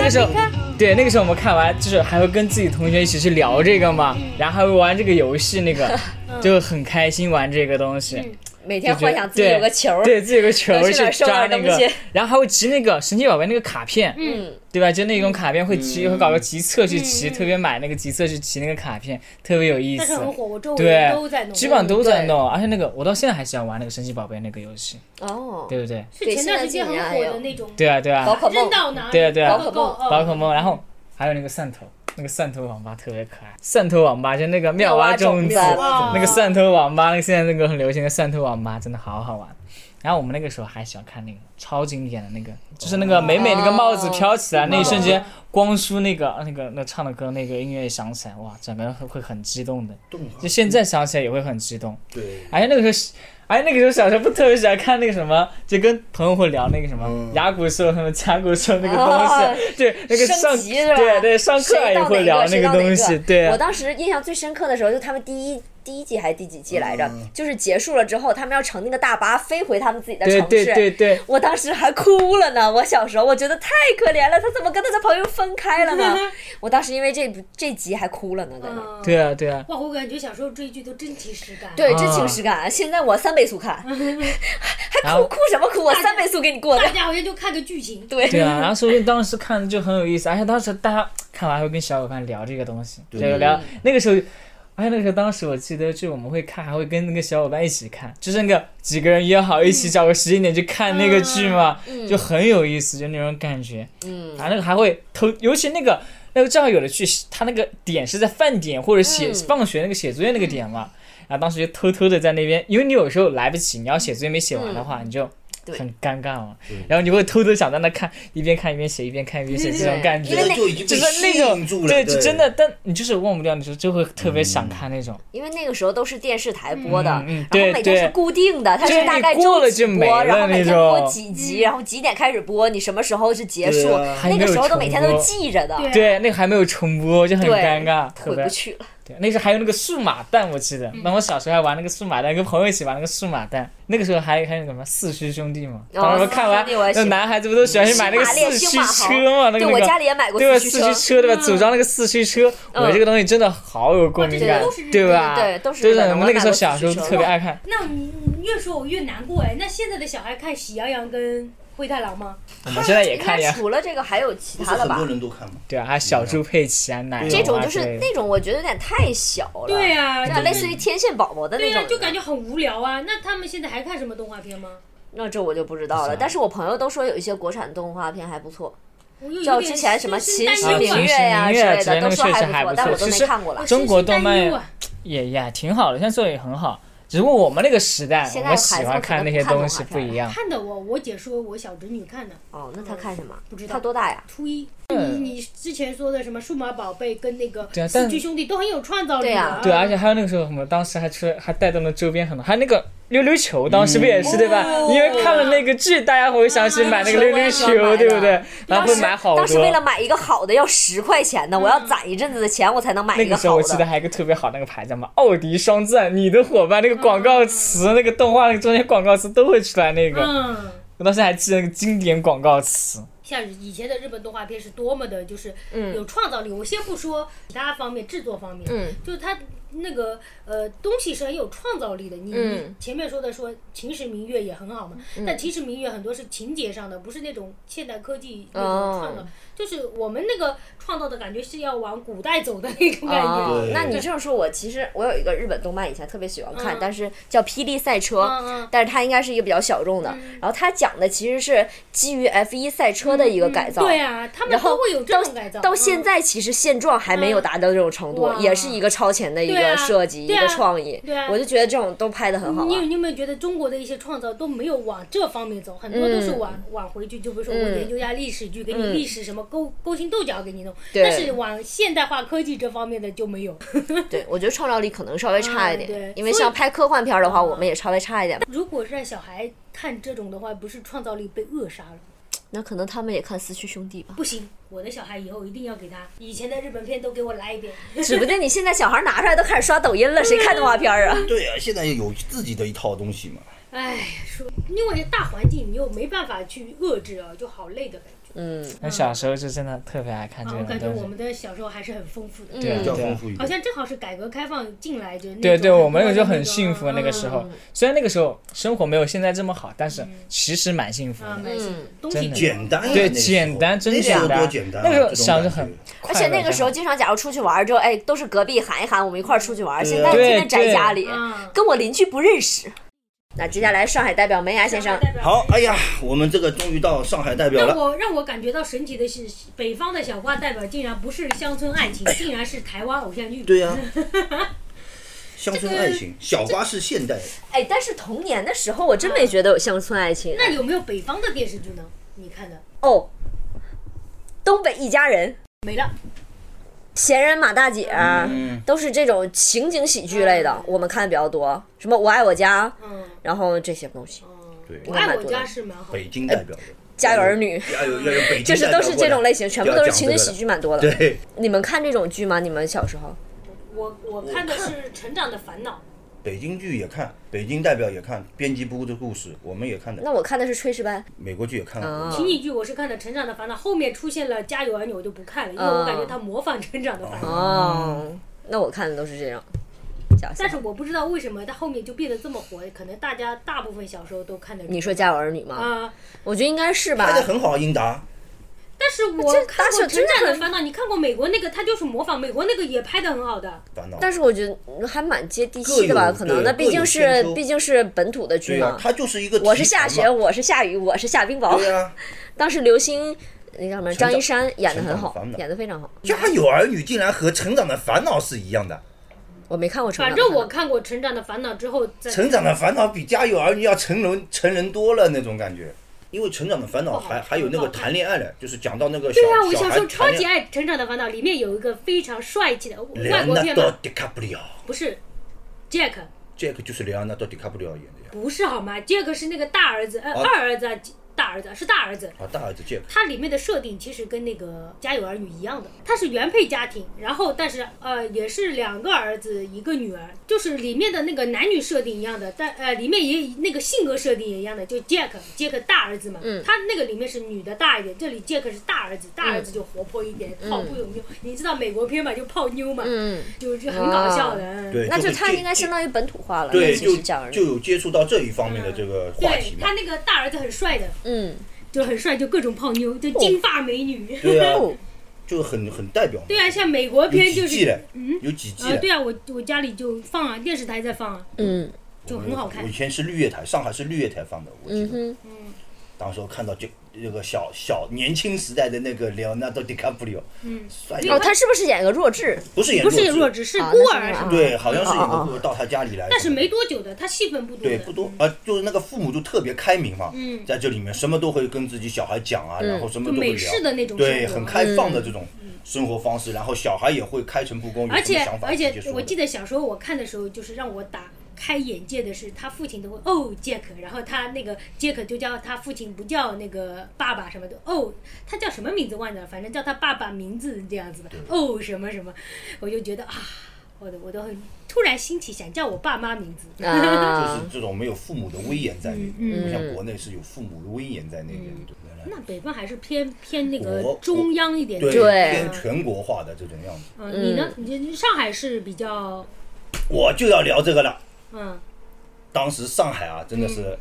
个时候，对，那个时候我们看完就是还会跟自己同学一起去聊这个嘛，然后还会玩这个游戏，那个 就很开心玩这个东西。每天幻想自己有个球儿，对自己有个球去抓那个然后还会集那个神奇宝贝那个卡片，嗯，对吧？就那种卡片会集，会搞个集册去集，嗯特别买那个集册去集那个卡片，特别有意思但是很。火，我周围都在弄。基本上都在弄，而且那个我到现在还喜欢玩那个神奇宝贝那个游戏，哦，对不对？是前段时间很火的那种。对啊，对啊，宝可梦，扔到哪？对啊对啊宝可梦，宝可梦，然后还有那个汕头，那个汕头网吧特别可爱，汕头网吧就那个妙蛙种子，妙蛙种子那个汕头网吧，那个现在那个很流行的汕头网吧真的好好玩。然后我们那个时候还喜欢看那个超经典的那个，就是那个美美那个帽子飘起来那一瞬间，光叔那个那个那唱的歌那个音乐一响起来，哇，整个人会会很激动的，就现在想起来也会很激动。对，而且那个时候，而且那个时候小时候不特别喜欢看那个什么，就跟朋友会聊那个什么嗯。牙骨兽什么甲骨兽那个东哦西，对，那个上？对对上课也会聊那个东西，对。啊我当时印象最深刻的时候，就他们第一第一季还是第几季来着？嗯就是结束了之后，他们要乘那个大巴飞回他们自己的城市。对对对，我当时还哭了呢，我小时候我觉得太可怜了，他怎么跟他的朋友分开了呢？我当时因为这部这集还哭了呢，在那。嗯对啊对啊，哇，我感觉小时候追剧都真情实感。对，真啊情实感。现在我三倍速看，还哭哭什么哭？我三倍速给你过的大。家好像就看个剧情。对对啊，然后所以当时看就很有意思，而且当时大家看完还会跟小伙伴聊这个东西，聊那个时候。而且那个当时我记得，就我们会看，还会跟那个小伙伴一起看，就是那个几个人约好一起找个时间点去看那个剧嘛，就很有意思，就那种感觉。嗯，啊，那个还会偷，尤其那个那个正好有的剧，他那个点是在饭点或者写、嗯。放学那个写作业那个点嘛，然后当时就偷偷的在那边，因为你有时候来不及，你要写作业没写完的话，你就嗯对。很尴尬嘛，然后你会偷偷想在那看，一边看一边写，一边看一边写，这种感觉。因为那就是那种对，就真的，但你就是忘不掉，你就就会特别想看那种。因为那个时候都是电视台播的，然后每天是固定的，它是是大概你过周几了就没播，然后了那每天播几集，然后几点开始播，你什么时候是结束那个时候都每天都记着的，对对，那个还没有重播，就很尴尬，回不去了。对，那时候还有那个数码蛋，我记嗯得。那我小时候还玩那个数码蛋，跟朋友一起玩那个数码蛋。那个时候还还有什么四驱兄弟嘛，哦当时我看完那男孩子不都喜欢去买那个四驱车嘛？那个对我家里也买过对吧？四驱车四驱车对吧？组装那个四驱车，我这个东西真的好有共鸣感对吧？对都是对的。我们那个时候小时候特别爱看，那越说我越难过哎。那现在的小孩看《喜羊羊》跟《灰太狼》吗？我们现在也应看呀，该除了这个还有其他的吧很多？人都看吗？对啊，还有小猪佩奇啊，奶这种就是那种我觉得有点太小了，对呀、这样类似于天线宝宝的对呀、那种，就感觉很无聊啊。那他们现在还看什么动画片吗？那这我就不知道了。但是我朋友都说有一些国产动画片还不错，我有叫之前什么《秦时明月》呀之类的，都说之类那个确实不错，但我都没看过了我。中国动漫也也挺好的，现在做的也很好。只不过我们那个时代，我们喜欢看那些东西不一样。看的我，我姐说我小侄女看的，哦，那她看什么？不知道她多大呀？初一。你你之前说的什么数码宝贝跟那个对啊但四驱兄弟都很有创造力啊对，而且还有那个时候什么，当时还出还带动了周边很多，还有那个溜溜球，当时不也是、对吧？哦因为看了那个剧，大家会想起买那个溜溜球，对不对？然后会买好当时为了。买一个好的要十块钱呢，我要攒一阵子的钱，我才能买那个时候我记得。还有一个特别好那个牌子嘛，奥迪双钻，你的伙伴那个广告词，那个动画那个中间广告词都会出来那个，嗯，我当时还记得那个经典广告词。像以前的日本动画片是多么的，就是有创造力。我先不说其他方面，制作方面，嗯，就是它那个呃东西是很有创造力的。你、前面说的说《秦时明月》也很好嘛，但《秦时明月》很多是情节上的，不是那种现代科技那种创造，哦就是我们那个创造的感觉是要往古代走的那种感觉。哦那你这样说，我其实我有一个日本动漫，以前特别喜欢看，嗯但是叫《霹雳赛车》但是它应该是一个比较小众的。然后它讲的其实是基于 F 一赛车的一个改造。嗯对啊，他们都会有这到种改造。到现嗯在，其实现状还没有达到这种程度，哇也是一个超前的一对啊个设计，啊一个创意。对啊我就觉得这种都拍的很好啊。你有你有没有觉得中国的一些创造都没有往这方面走，很多都是往、往回去，就比如说我嗯研究一下历史剧，给你嗯历史什么勾勾心斗角给你弄，对但是往现代化科技这方面的就没有。对，我觉得创造力可能稍微差一点，因为像拍科幻片儿的话，嗯我们也稍微差一点。如果是让小孩看这种的话，不是创造力被扼杀了？那可能他们也看《四驱兄弟》吧。不行，我的小孩以后一定要给他以前的日本片都给我来一遍。指不定你现在小孩拿出来都开始刷抖音了，谁看动画片儿啊？对啊，现在有自己的一套东西嘛。哎，说因为大环境你又没办法去遏制啊，就好累的感觉。嗯，那小时候就真的特别爱看这啊，我种感觉我。们的小时候还是很丰富的。嗯对啊对啊丰富一点。好像正好是改革开放进来就那对对，我们那个就很幸福那个时候嗯。虽然那个时候生活没有现在这么好，但是其实蛮幸福啊，的。嗯东西真的简单呀，对简单真那时候简单简单啊，那个时候想着很而且那个时候经常，假如出去玩儿之后，哎，都是隔壁喊一喊，我们一块儿出去玩现在天天宅家里，啊。跟我邻居不认识。那接下来上海代表门牙先生，好，哎呀，我们这个终于到上海代表了让了。我让我感觉到神奇的是，北方的小花代表竟然不是乡村爱情，竟然是台湾偶像剧。对呀、乡村爱情，小花是现代的，哎，但是童年的时候我真没觉得有乡村爱情。那有没有北方的电视剧呢？你看的哦，东北一家人、没了。闲人马大姐，嗯都是这种情景喜剧类的，我们看的比较多。什么我爱我家，嗯然后这些东西，我爱我家是蛮好的。北京代表的，家有儿女，就是都是这种类型，全部都是情景喜剧。剧，蛮多的。对，你们看这种剧吗？你们小时候？我我看的是《成长的烦恼北京剧也看，北京代表也看，编辑部的故事我们也看的，那我看的是炊事班。美国剧也看啊过。情景剧我是看的《成长的烦恼》，后面出现了《家有儿女》，我就不看了，因为我感觉他模仿《成长的烦恼》。哦，那我看的都是这样。但是我不知道为什么他后面就变得这么火，可能大家大部分小时候都看的。你说《家有儿女》吗？啊？我觉得应该是吧拍。的很好，英达。但是我这看过《大小真的成长的很烦恼》，你看过美国那个，他就是模仿美国那个也拍的很好的。但是我觉得还蛮接地气的吧，可能那毕竟是毕竟是本土的剧、嘛。他就是一个。我是下雪，。我是下雨，我是下冰雹。对呀、当时刘星那叫什么张一山演的很好演的非常好。家有儿女竟然和成长的烦恼是一样的。我没看过《成长反的烦恼》，正我看过《成长的烦恼》之后，成长的烦恼比家有儿女要成人成人多了那种感觉。因为成长的烦恼还还有那个谈恋爱的，就是讲到那个小对啊，我小时候超。级爱《成长的烦恼》，里面有一个非常帅气的外国莱昂纳多片嘛，·迪卡布里奥不是 Jack，，Jack 就是莱昂纳多·迪卡布里奥演的呀。不是好吗？Jack 是那个大儿子，呃，哦二儿子啊，大儿子是大儿子。啊，大儿子 Jack。它里面的设定其实跟那个《家有儿女》一样的，他是原配家庭，然后但是呃也是两个儿子一个女儿，就是里面的那个男女设定一样的，但呃里面也那个性格设定也一样的，就 Jack Jack 大儿子嘛，嗯他那个里面是女的大一点，这里 Jack 是大儿子，大儿子就活泼一点，泡不有妞，你知道美国片嘛，就泡妞嘛，嗯，就是很搞笑的，嗯对，那就他应该相当于本土化了。对，就就有接触到这一方面的这个话题嘛对他。那个大儿子很帅的，嗯，就很帅，就各种泡妞，就金发美女。对啊，哦 就很很代表嘛。对啊，像美国片就是几季嘞？有几季啊，嘞？对啊，我我家里就放啊，电视台在放啊，嗯就很好看我以。前是绿叶台，上海是绿叶台放的，我记得。当时我看到这这个小小年轻时代的那个莱昂纳多·迪卡普里奥，嗯，帅哦，他是不是演个弱智？不是演不是弱弱智，是啊。孤儿。对，好像是有个孤儿到他家里来，但是没多久的，他戏份不多。对不多啊，就是那个父母就特别开明嘛，嗯。在这里面什么都会跟自己小孩讲啊，然后什么都会聊，美式的那种对，很开放的这种生活方式，然后小孩也会开诚布公，有而且什么想法而且我记得小时候我看的时候，就是让我打开眼界的是，他父亲都会哦杰克，然后他那个杰克就叫他父亲不叫那个爸爸什么的哦，他叫什么名字忘记了，反正叫他爸爸名字这样子的哦什么什么，我就觉得啊，我都我都很突然兴起想叫我爸妈名字。啊就是，这种没有父母的威严在那边，嗯不像国内是有父母的威严在那边，那北方还是偏偏那个中央一点。对对偏全国化的这种样子。嗯，你呢？你你上海是比较我就要聊这个了。嗯，当时上海啊，真的是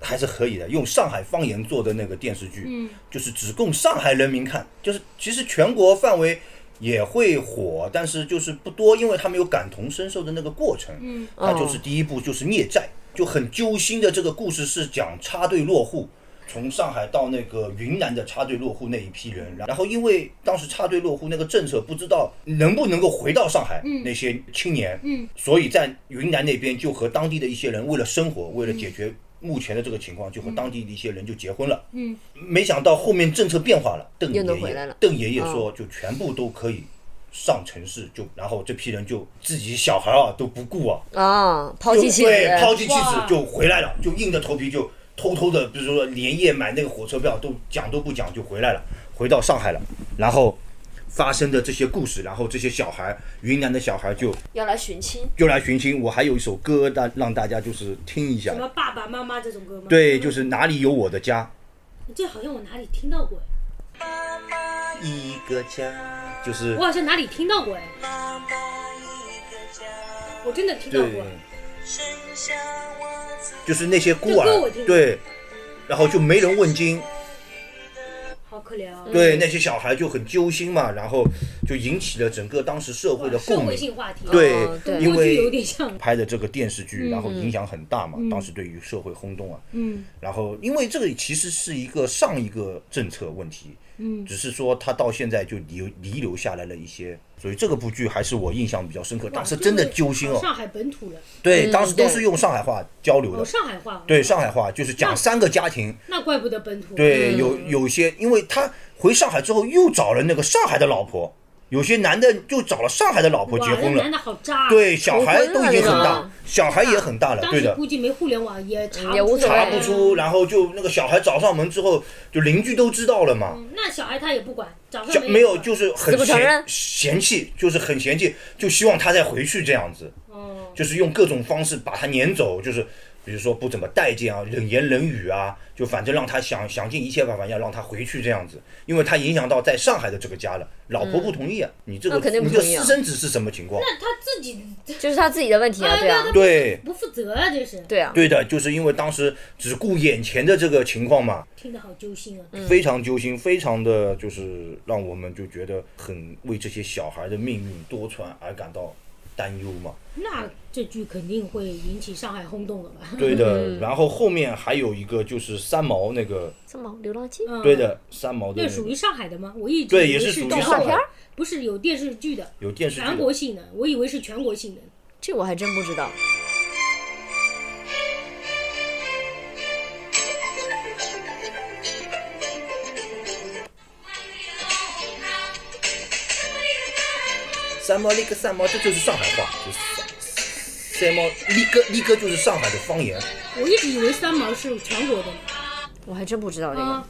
还是可以的，用上海方言做的那个电视剧，嗯就是只供上海人民看，就是其实全国范围也会火，但是就是不多，因为他们有感同身受的那个过程。嗯，它就是第一部就是孽债，就很揪心的这个故事是讲插队落户。从上海到那个云南的插队落户那一批人，然后因为当时插队落户那个政策不知道能不能够回到上海，那些青年，嗯，所以在云南那边就和当地的一些人为了生活，为了解决目前的这个情况，就和当地的一些人就结婚了。嗯，没想到后面政策变化了，邓爷又能回来了，爷邓爷爷说就全部都可以上城市，就然后这批人就自己小孩啊都不顾啊，啊，抛弃妻子，抛子，弃妻子就回来了，就硬着头皮就偷偷的，比如说连夜买那个火车票，都讲都不讲就回来了，回到上海了，然后发生的这些故事，然后这些小孩，云南的小孩就要来寻亲。就来寻亲。我还有一首歌，大让大家就是听一下什，么爸爸妈妈这种歌吗？对，就是哪里有我的家，这好像我哪里听到过哎，一个家，就是我好像哪里听到过哎，我真的听到对过。，就是那些孤儿对，然后就没人问津，好可怜啊！对，那些小孩就很揪心嘛，然后就引起了整个当时社会的共鸣。对因为，拍的这个电视剧，然后影响很大嘛，当时对于社会轰动啊。嗯。然后因为这个其实是一个上一个政策问题，嗯，只是说他到现在就遗遗留下来了一些，所以这个部剧还是我印象比较深刻，当时真的揪心哦。上海本土人，对，嗯当时都是用上海话交流哦，的，上海话，对上海话就是讲三个家庭，那怪不得本土，对，有有些，因为他回上海之后又找了那个上海的老婆，有些男的就找了上海的老婆，结婚了，男的好渣，，对，小孩都已经很大小孩也很大了，对的，时估计没互联网也查查不出，然后就那个小孩找上门之后，就邻居都知道了嘛。嗯那小孩他也不管，找上没有，就是很嫌嫌弃，就是很嫌弃，就希望他再回去这样子，哦，就是用各种方式把他撵走，就是比如说不怎么待见啊，冷言冷语啊，就反正让他想想尽一切办法要让他回去这样子，因为他影响到在上海的这个家了，老婆不同意啊，你这个那肯定不你这同意啊。私生子是什么情况？那他自己就是他自己的问题啊，啊对啊，对不负责啊，这是。对啊，对的，就是因为当时只顾眼前的这个情况嘛，听得好揪心啊。非常揪心，非常的就是让我们就觉得很为这些小孩的命运多舛而感到担忧嘛。那这剧肯定会引起上海轰动的吧？对的，然后后面还有一个就是三毛那个，三毛流浪记？嗯，对，的，三毛的那属于上海的吗？我一直以为对也是属于动上海画片，不是有电视剧的，有电视剧全国性的，我以为是全国性的。这我还真不知道。三毛立个三毛，这就是上海话，就是三毛立个立个就是上海的方言，我一直以为三毛是全国的呢。我还真不知道这个啊。，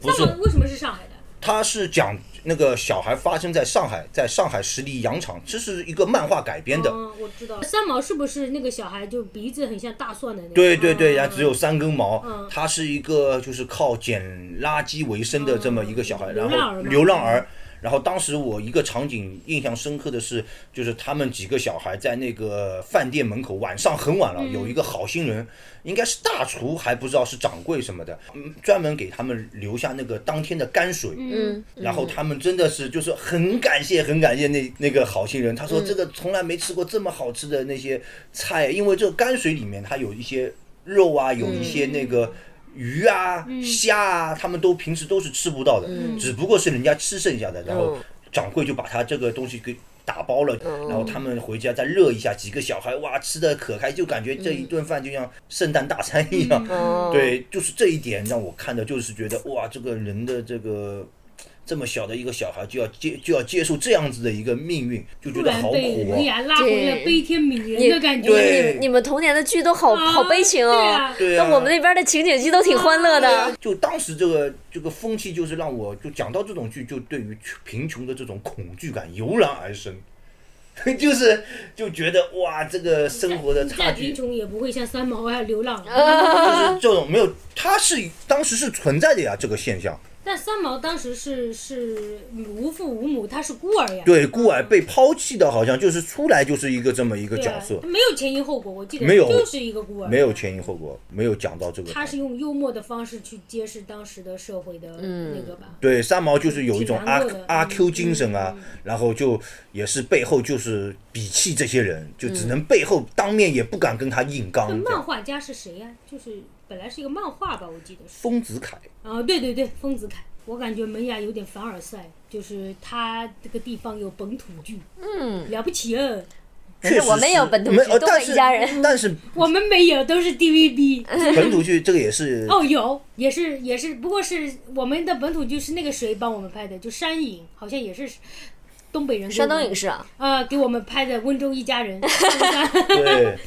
不是三毛为什么是上海的？他是讲那个小孩发生在上海，在上海十里洋场，这是一个漫画改编的。嗯，我知道。三毛是不是那个小孩就鼻子很像大蒜的那个？对对对，嗯然后只有三根毛嗯，他是一个就是靠捡垃圾为生的这么一个小孩，嗯然后流浪儿。然后当时我一个场景印象深刻的是，就是他们几个小孩在那个饭店门口，晚上很晚了，嗯。有一个好心人，应该是大厨还不知道是掌柜什么的，嗯，专门给他们留下那个当天的泔水，嗯，然后他们真的是就是很感谢很感谢那那个好心人，他说这个从来没吃过这么好吃的那些菜，因为这个泔水里面它有一些肉啊，有一些那个。鱼啊、虾啊，他们都平时都是吃不到的，只不过是人家吃剩下的，然后嗯。掌柜就把他这个东西给打包了，然后他们回家再热一下，几个小孩哇吃的可开，就感觉这一顿饭就像圣诞大餐一样。哦，对，就是这一点让我看的，就是觉得哇，这个人的这个这么小的一个小孩就要接就要接受这样子的一个命运，就觉得好苦哦。文雅拉回了对悲天悯人你的感觉。对你你们童年的剧都好啊好悲情哦对啊。那我们那边的情景剧都挺欢乐的。就当时这个这个风气，就是让我就讲到这种剧，就对于贫穷的这种恐惧感油然而生，就是就觉得哇，这个生活的差再贫距，穷也不会像三毛啊流浪。就是这种没有，它是当时是存在的呀，这个现象。但三毛当时是是无父无母，他是孤儿呀。对，孤儿被抛弃的，好像就是出来就是一个这么一个角色，没有前因后果，我记得没有就是一个孤儿，没有前因后果，没有讲到这个。他是用幽默的方式去揭示当时的社会的那个吧。对，三毛就是有一种阿阿嗯 Q 精神啊，然后就也是背后就是鄙弃这些人，就只能背后当面也不敢跟他硬刚那。漫画家是谁呀、就是本来是一个漫画吧，我记得是。丰子恺，啊，对对对，丰子恺，我感觉门牙有点凡尔赛，就是他这个地方有本土剧，嗯，了不起啊！可是我们有本土剧东没呃但是一家人但是 我们没有，都是 TVB。本土剧这个也是哦，有，也是也是，不过是我们的本土剧是那个谁帮我们拍的，就山影，好像也是东北人山们。东影视啊，啊、给我们拍的《温州一家人》对，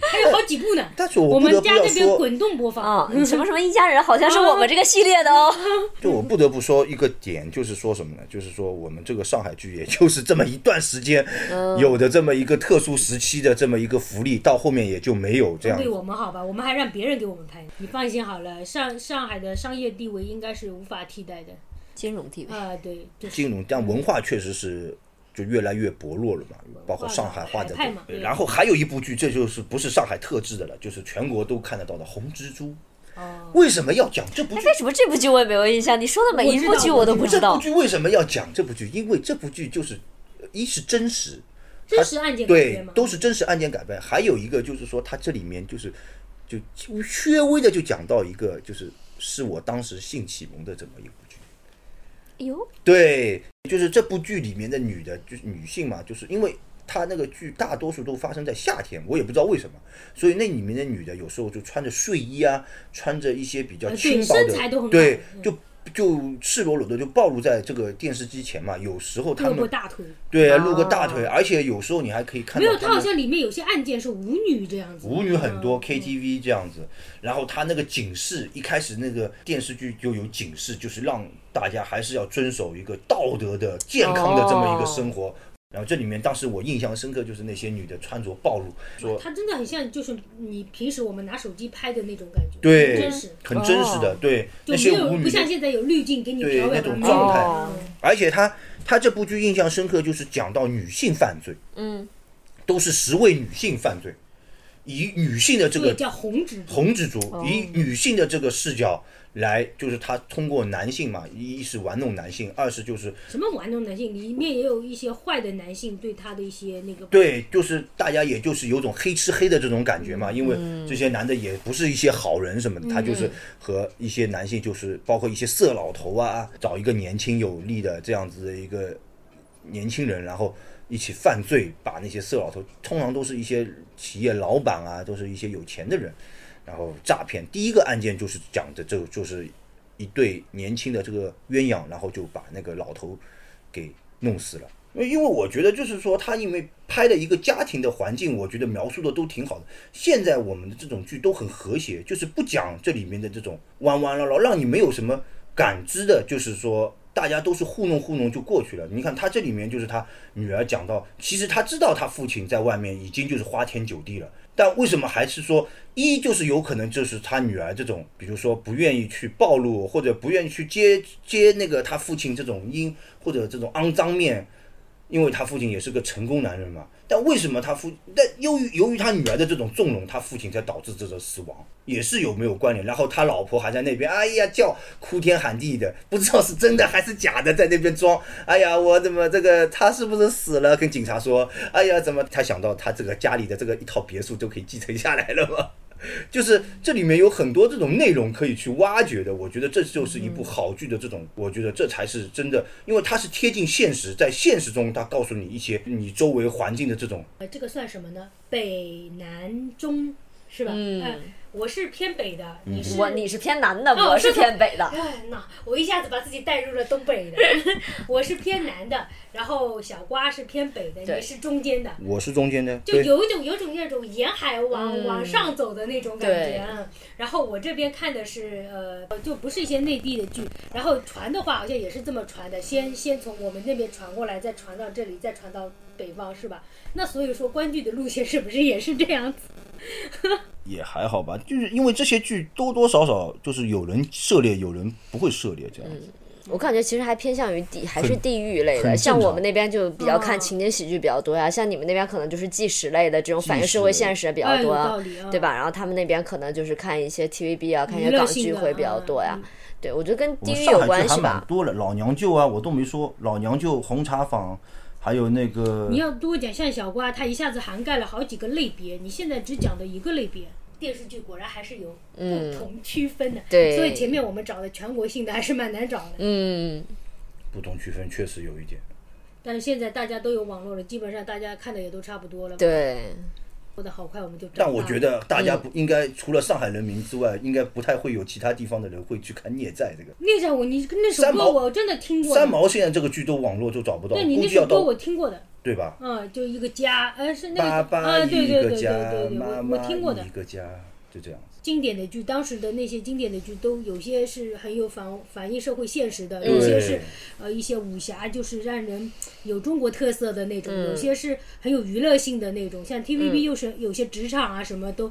还有好几部呢。但是我我们家这边，滚动播放。啊，什么什么一家人，好像是我们这个系列的哦。就我不得不说一个点，就是说什么呢？就是说我们这个上海剧，也就是这么一段时间嗯有的这么一个特殊时期的这么一个福利，到后面也就没有这样对我们好吧，我们还让别人给我们拍。你放心好了，上上海的商业地位应该是无法替代的。金融地位，啊、对，就是金融，但文化确实是就越来越薄弱了嘛，包括上海话的海派嘛。然后还有一部剧，这就是不是上海特制的了，就是全国都看得到的《红蜘蛛》。哦，为什么要讲这部剧？哎为什么这部剧我也没有印象？你说的每一部剧我都不知这部道。剧为什么要讲这部剧？因为这部剧就是呃一是真实，真实案件改对编，嘛，都是真实案件改编。还有一个就是说，它这里面就是就略微的就讲到一个，就是是我当时性启蒙的这么一部对，就是这部剧里面的女的，就是女性嘛，就是因为她那个剧大多数都发生在夏天，我也不知道为什么，所以那里面的女的有时候就穿着睡衣啊，穿着一些比较呃轻薄对身材都的，很对就就赤裸裸的就暴露在这个电视机前嘛。有时候他们大腿。对啊露个大腿，哦而且有时候你还可以看到没有，他好们像里面有些案件是舞女这样子。舞女很多嗯 KTV 这样子，然后他那个警示一开始那个电视剧就有警示，就是让大家还是要遵守一个道德的、健康的这么一个生活。然后这里面当时我印象深刻就是那些女的穿着暴露，说她真的很像，就是你平时我们拿手机拍的那种感觉，对很真实，很真实的，哦对就没那些舞女有不像，现在有滤镜给你对那种状态哦。而且她她这部剧印象深刻就是讲到女性犯罪，嗯，都是十位女性犯罪，以女性的这个这个叫红纸红蜘蛛哦以女性的这个视角来，就是他通过男性嘛，一是玩弄男性，二是就是什么玩弄男性，里面也有一些坏的男性对他的一些那个。对，就是大家也就是有种黑吃黑的这种感觉嘛，因为嗯这些男的也不是一些好人什么的，他就是和一些男性就是包括一些色老头啊，找一个年轻有力的这样子的一个年轻人，然后一起犯罪，把那些色老头通常都是一些企业老板啊，都是一些有钱的人，然后诈骗。第一个案件就是讲的这个就是一对年轻的这个鸳鸯，然后就把那个老头给弄死了。因为我觉得就是说，他因为拍的一个家庭的环境，我觉得描述的都挺好的。现在我们的这种剧都很和谐，就是不讲这里面的这种弯弯绕绕，让你没有什么感知的，就是说大家都是糊弄糊弄就过去了。你看他这里面就是他女儿讲到，其实他知道他父亲在外面已经就是花天酒地了，但为什么还是说一就是有可能就是他女儿这种，比如说不愿意去暴露或者不愿意去接接那个他父亲这种阴或者这种肮脏面。因为他父亲也是个成功男人嘛，但为什么他父但由于由于他女儿的这种纵容，他父亲才导致这个死亡，也是有没有关联？然后他老婆还在那边，哎呀叫哭天喊地的，不知道是真的还是假的，在那边装，哎呀我怎么这个他是不是死了？跟警察说，哎呀怎么他想到他这个家里的这个一套别墅都可以继承下来了吗？就是这里面有很多这种内容可以去挖掘的，我觉得这就是一部好剧的这种，我觉得这才是真的，因为它是贴近现实，在现实中它告诉你一些你周围环境的这种，呃，这个算什么呢？北南中是吧？嗯哎我是偏北的，你是我你是偏南的，哦我是是偏北的。哎，那我一下子把自己带入了东北的，我是偏南的，然后小瓜是偏北的，你是中间的，我是中间的，就，有一种有种那种沿海往、嗯往上走的那种感觉。嗯然后我这边看的是呃，就不是一些内地的剧，然后传的话好像也是这么传的，先先从我们那边传过来，再传到这里，再传到北方，是吧？那所以说观剧的路线是不是也是这样子？也还好吧，就是因为这些剧多多少少就是有人涉猎，有人不会涉猎这样子。我感觉其实还偏向于地，还是地域类的。像我们那边就比较看哦情景喜剧比较多呀，像你们那边可能就是纪实类的这种反映社会现实比较多对吧？然后他们那边可能就是看一些 TVB 啊，看一些港剧会比较多呀嗯。对，我觉得跟地域有们上海剧还关系吧。蛮多了，老娘舅啊，我都没说，老娘舅、红茶坊，还有那个你要多讲，像小瓜，它一下子涵盖了好几个类别，你现在只讲的一个类别。电视剧果然还是有不同区分的，嗯对所以前面我们找的全国性的还是蛮难找的。嗯，不同区分，确实有一点。但是现在大家都有网络了，基本上大家看的也都差不多了。，对，好快，我们就。但我觉，得大嗯家不应该除了上海人民之外，应该不太会有其他地方的人会去看《孽债》这个。孽债我你那首三毛歌我真的听过。三毛现在这个剧都网络都找不到，那你估计要到那首歌我听过的，对吧？嗯，就一个家，呃，是那个爸爸啊，对一对对对我妈妈我听过的一。个家，就这样子。经典的剧，当时的那些经典的剧，都有些是很有反反映社会现实的，有些是呃一些武侠，就是让人有中国特色的那种，嗯有些是很有娱乐性的那种，像 TVB 又是有些职场啊什么都，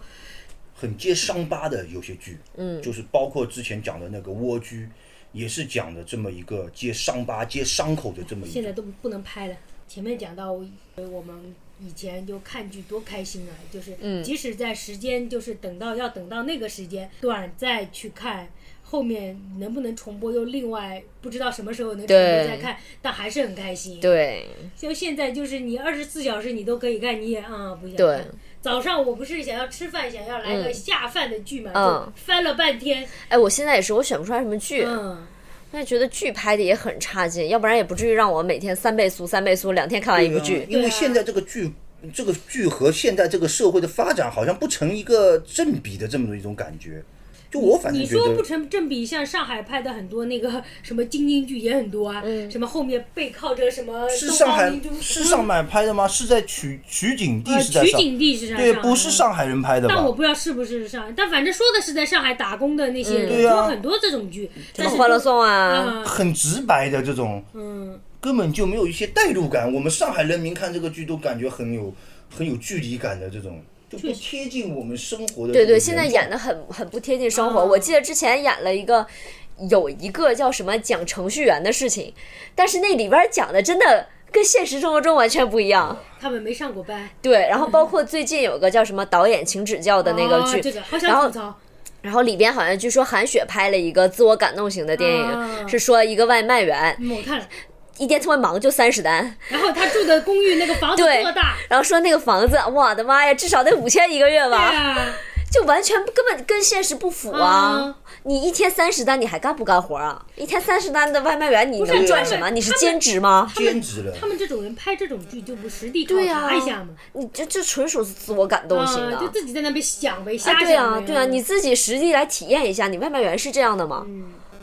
很接伤疤的有些剧，嗯，就是包括之前讲的那个蜗居，也是讲的这么一个接伤疤、接伤口的这么一个。现在都不能拍了。前面讲到呃我们以前就看剧多开心啊，就是嗯即使在时间就是等到要等到那个时间段再去看。后面能不能重播又另外不知道什么时候能重播再看，但还是很开心。对，就现在就是你二十四小时你都可以看，你也啊、不想对看。早上我不是想要吃饭，想要来个下饭的剧嘛，嗯就翻了半天。哎，我现在也是，我选不出来什么剧，嗯，但是觉得剧拍的也很差劲，要不然也不至于让我每天三倍速、三倍速，两天看完一部剧。因为现在这个剧，这个剧和现在这个社会的发展好像不成一个正比的这么一种感觉。就我反正觉你说不，成正比，像上海拍的很多那个什么精英剧也很多啊，什么后面背靠着什么东是上海方明珠，是上海拍的吗？是在取取景地呃是在上，取景地是在对，上海不是上海人拍的吧？但我不知道是不是上海，但反正说的是在上海打工的那些人，对啊有很多这种剧，什但是欢乐颂啊，啊，很直白的这种，嗯，根本就没有一些代入感。我们上海人民看这个剧都感觉很有很有距离感的这种，就不贴近我们生活的。对对，现在演的。很很不贴近生活。啊我记得之前演了一个，有一个叫什么讲程序员的事情，但是那里边讲的真的跟现实生活中完全不一样。他们没上过班对，然后包括最近有个叫什么导演请指教的那个剧，哦这个好然后里边好像据说韩雪拍了一个自我感动型的电影，啊是说一个外卖员嗯，我看了，一天特别忙就三十单，然后他住的公寓那个房子对多大？然后说那个房子，我的妈呀，至少得五千一个月对吧，啊，就完全不根本跟现实不符啊！啊你一天三十单，你还干不干活啊？一天三十单的外卖员，你能赚什么？你是兼职吗？兼职了，他们这种人拍这种剧就不实地考对呀、察一下嘛？你这这纯属是自我感动型的。啊，就自己在那边想呗，啊，瞎想呗。对啊，对啊，你自己实地来体验一下，你外卖员是这样的吗？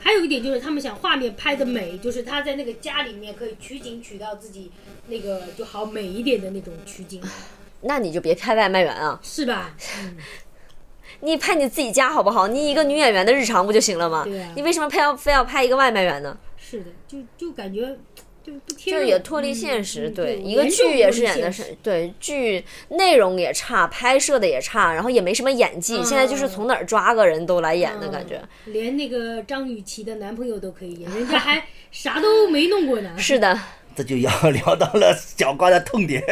还有一点就是他们想画面拍的美，就是他在那个家里面可以取景取到自己那个就好美一点的那种取景，那你就别拍外卖员啊，是吧？你拍你自己家好不好？你一个女演员的日常不就行了吗？对啊你为什么拍要非要拍一个外卖员呢？是的，就就感觉就不贴就肉也脱离现实，嗯对，嗯一个剧也是演的是，对，剧内容也差，拍摄的也差，然后也没什么演技，现在就是从哪儿抓个人都来演的感觉。嗯连那个张雨绮的男朋友都可以演，人家还 啥都没弄过呢。是的，这就要 聊到了小瓜的痛点。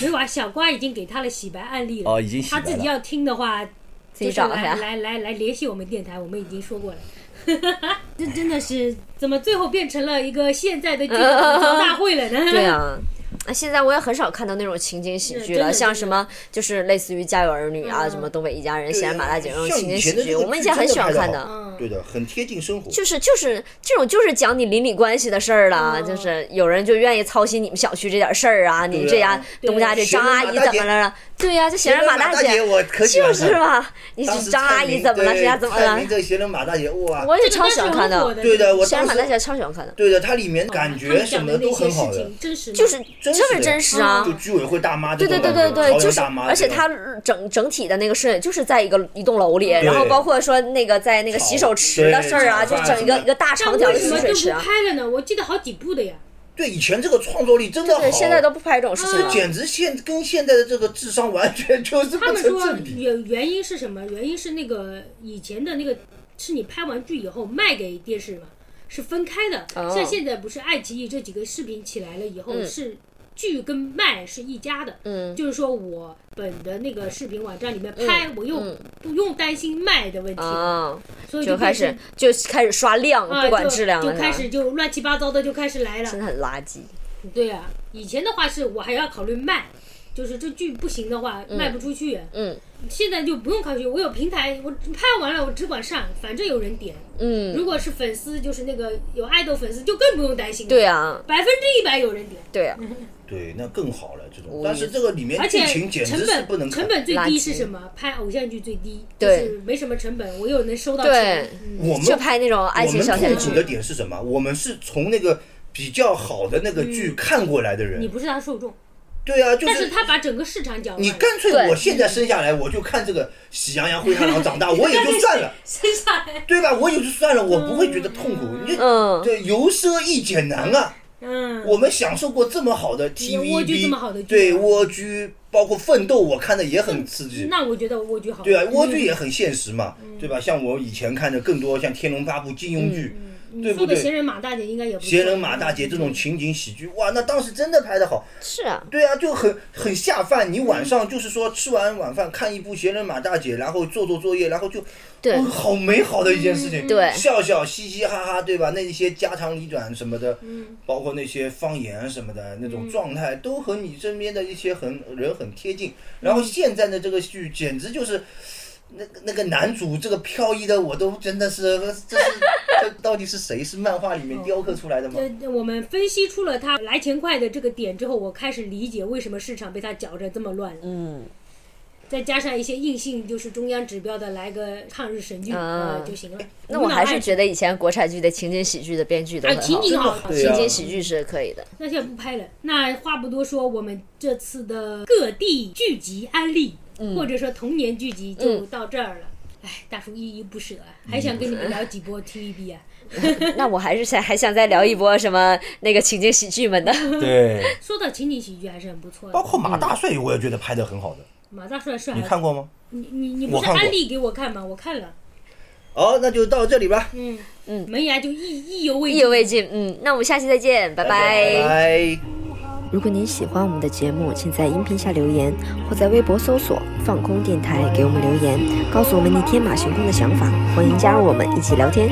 没有啊，小瓜已经给他了洗白案例了。哦已经洗白了他自己要听的话，自己找来来来联系我们电台，我们已经说过了。这真的是怎么最后变成了一个现在的吐槽 大会了呢？对啊。啊，现在我也很少看到那种情景喜剧了，像什么就是类似于《家有儿女》啊，嗯什么《东北一家人》、《对闲人马大姐》这种情景喜剧，我们以前很喜欢看的。嗯对的，很贴近生活。就是就是这种就是讲你邻里关系的事儿了，嗯就是有人就愿意操心你们小区这点事儿啊，你这家东家这张阿姨怎么了了？对呀、这闲人马大大姐我可就是看嘛，你是张阿姨怎么了？对这家怎么了人马大姐，哇，我也超喜欢看的，对的，我闲人马大姐超喜欢看的，对的，它里面感觉讲的什么都很好的，就是真特别真实啊就。居委会大妈对对对对对，就是而且这种它整整体的那个摄影就是在一个一栋楼里，然后包括说那个在那个洗手池的事儿啊，就整一个一个大长条的洗但为什么就不水池啊。拍了呢？我记得好几部的呀。对以前这个创作力真的好，对，现在都不拍这种事情这了。简直现跟现在的这个智商完全就是不他们说。原原因是什么？原因是那个以前的那个是你拍完剧以后卖给电视嘛，是分开的。哦像现在不是爱奇艺这几个视频起来了以后，嗯是剧跟卖是一家的。嗯就是说我本的那个视频网站里面拍，我又不用担心卖的问题，啊，所以就开始就开始刷量，啊，不管就质量了，就开始就乱七八糟的就开始来了。真的很垃圾。对啊，以前的话是我还要考虑卖，就是这剧不行的话、卖不出去。嗯现在就不用考虑，我有平台，我拍完了我只管上，反正有人点。嗯，如果是粉丝，就是那个有爱豆粉丝，就更不用担心。对，啊，百分之一百有人点，对啊，对，那更好了这种。但是这个里面而且剧情简成直是不能看。本成本最低是什么？拍偶像剧最低，对就是没什么成本，我又能收到对钱。嗯我们就拍那种爱情我们小甜剧的。点是什么？我们是从那个比较好的那个剧看过来的人。你不是他受众，对啊，就但是他把整个市场搅乱了。你干脆我现在生下来我就看这个《喜羊羊灰太狼》长大，我也就算了，生下来，对吧？我也就算了，我不会觉得痛苦。你嗯，对由奢易俭难啊。嗯，我们享受过这么好的蜗居这么好的 TVB，对蜗居，包括奋斗，我看的也很刺激。那我觉得蜗居好。对啊，蜗嗯居也很现实嘛，对吧？像我以前看的更多像《天龙八部》金庸剧，你对不对说的闲人马大姐应该也不错。闲人马大姐这种情景喜剧，哇，那当时真的拍的好。是啊，对啊，就很很下饭。你晚上就是说吃完晚饭看一部《闲人马大姐》，然后做做作业，然后就对哦好美好的一件事情。对笑笑嘻嘻哈哈，对吧？那一些家长里短什么的，嗯包括那些方言什么的那种状态，都和你身边的一些很人很贴近。然后现在的这个剧简直就是。那个那个男主这个飘逸的，我都真的是，这是这 到底是谁？是漫画里面雕刻出来的吗？呃，我们分析出了他来钱快的这个点之后，我开始理解为什么市场被他搅着这么乱了。嗯，再加上一些硬性就是中央指标的，来个抗日神剧啊呃就行了。那我还是觉得得以前国产剧的情景喜剧的编剧都啊很好，情景好，对啊情景喜剧是可以的。那现在不拍了。那话不多说，我们这次的各地剧集安利，嗯或者说童年剧集就到这儿了。哎，大叔依依不舍啊，还想跟你们聊几波 TVB 啊。那我还是想还想再聊一波什么那个情景喜剧们的。对，说到情景喜剧还是很不错的。包括马大帅，我也觉得拍的很好的。马大帅帅，你看过吗？你你你不是安利给我看吗？我看了，好，那就到这里吧。嗯嗯门牙就意意犹未意犹未尽，嗯，那我们下期再见，拜拜。拜。如果您喜欢我们的节目，请在音频下留言，或在微博搜索“放空电台”给我们留言，告诉我们你天马行空的想法。欢迎加入我们一起聊天。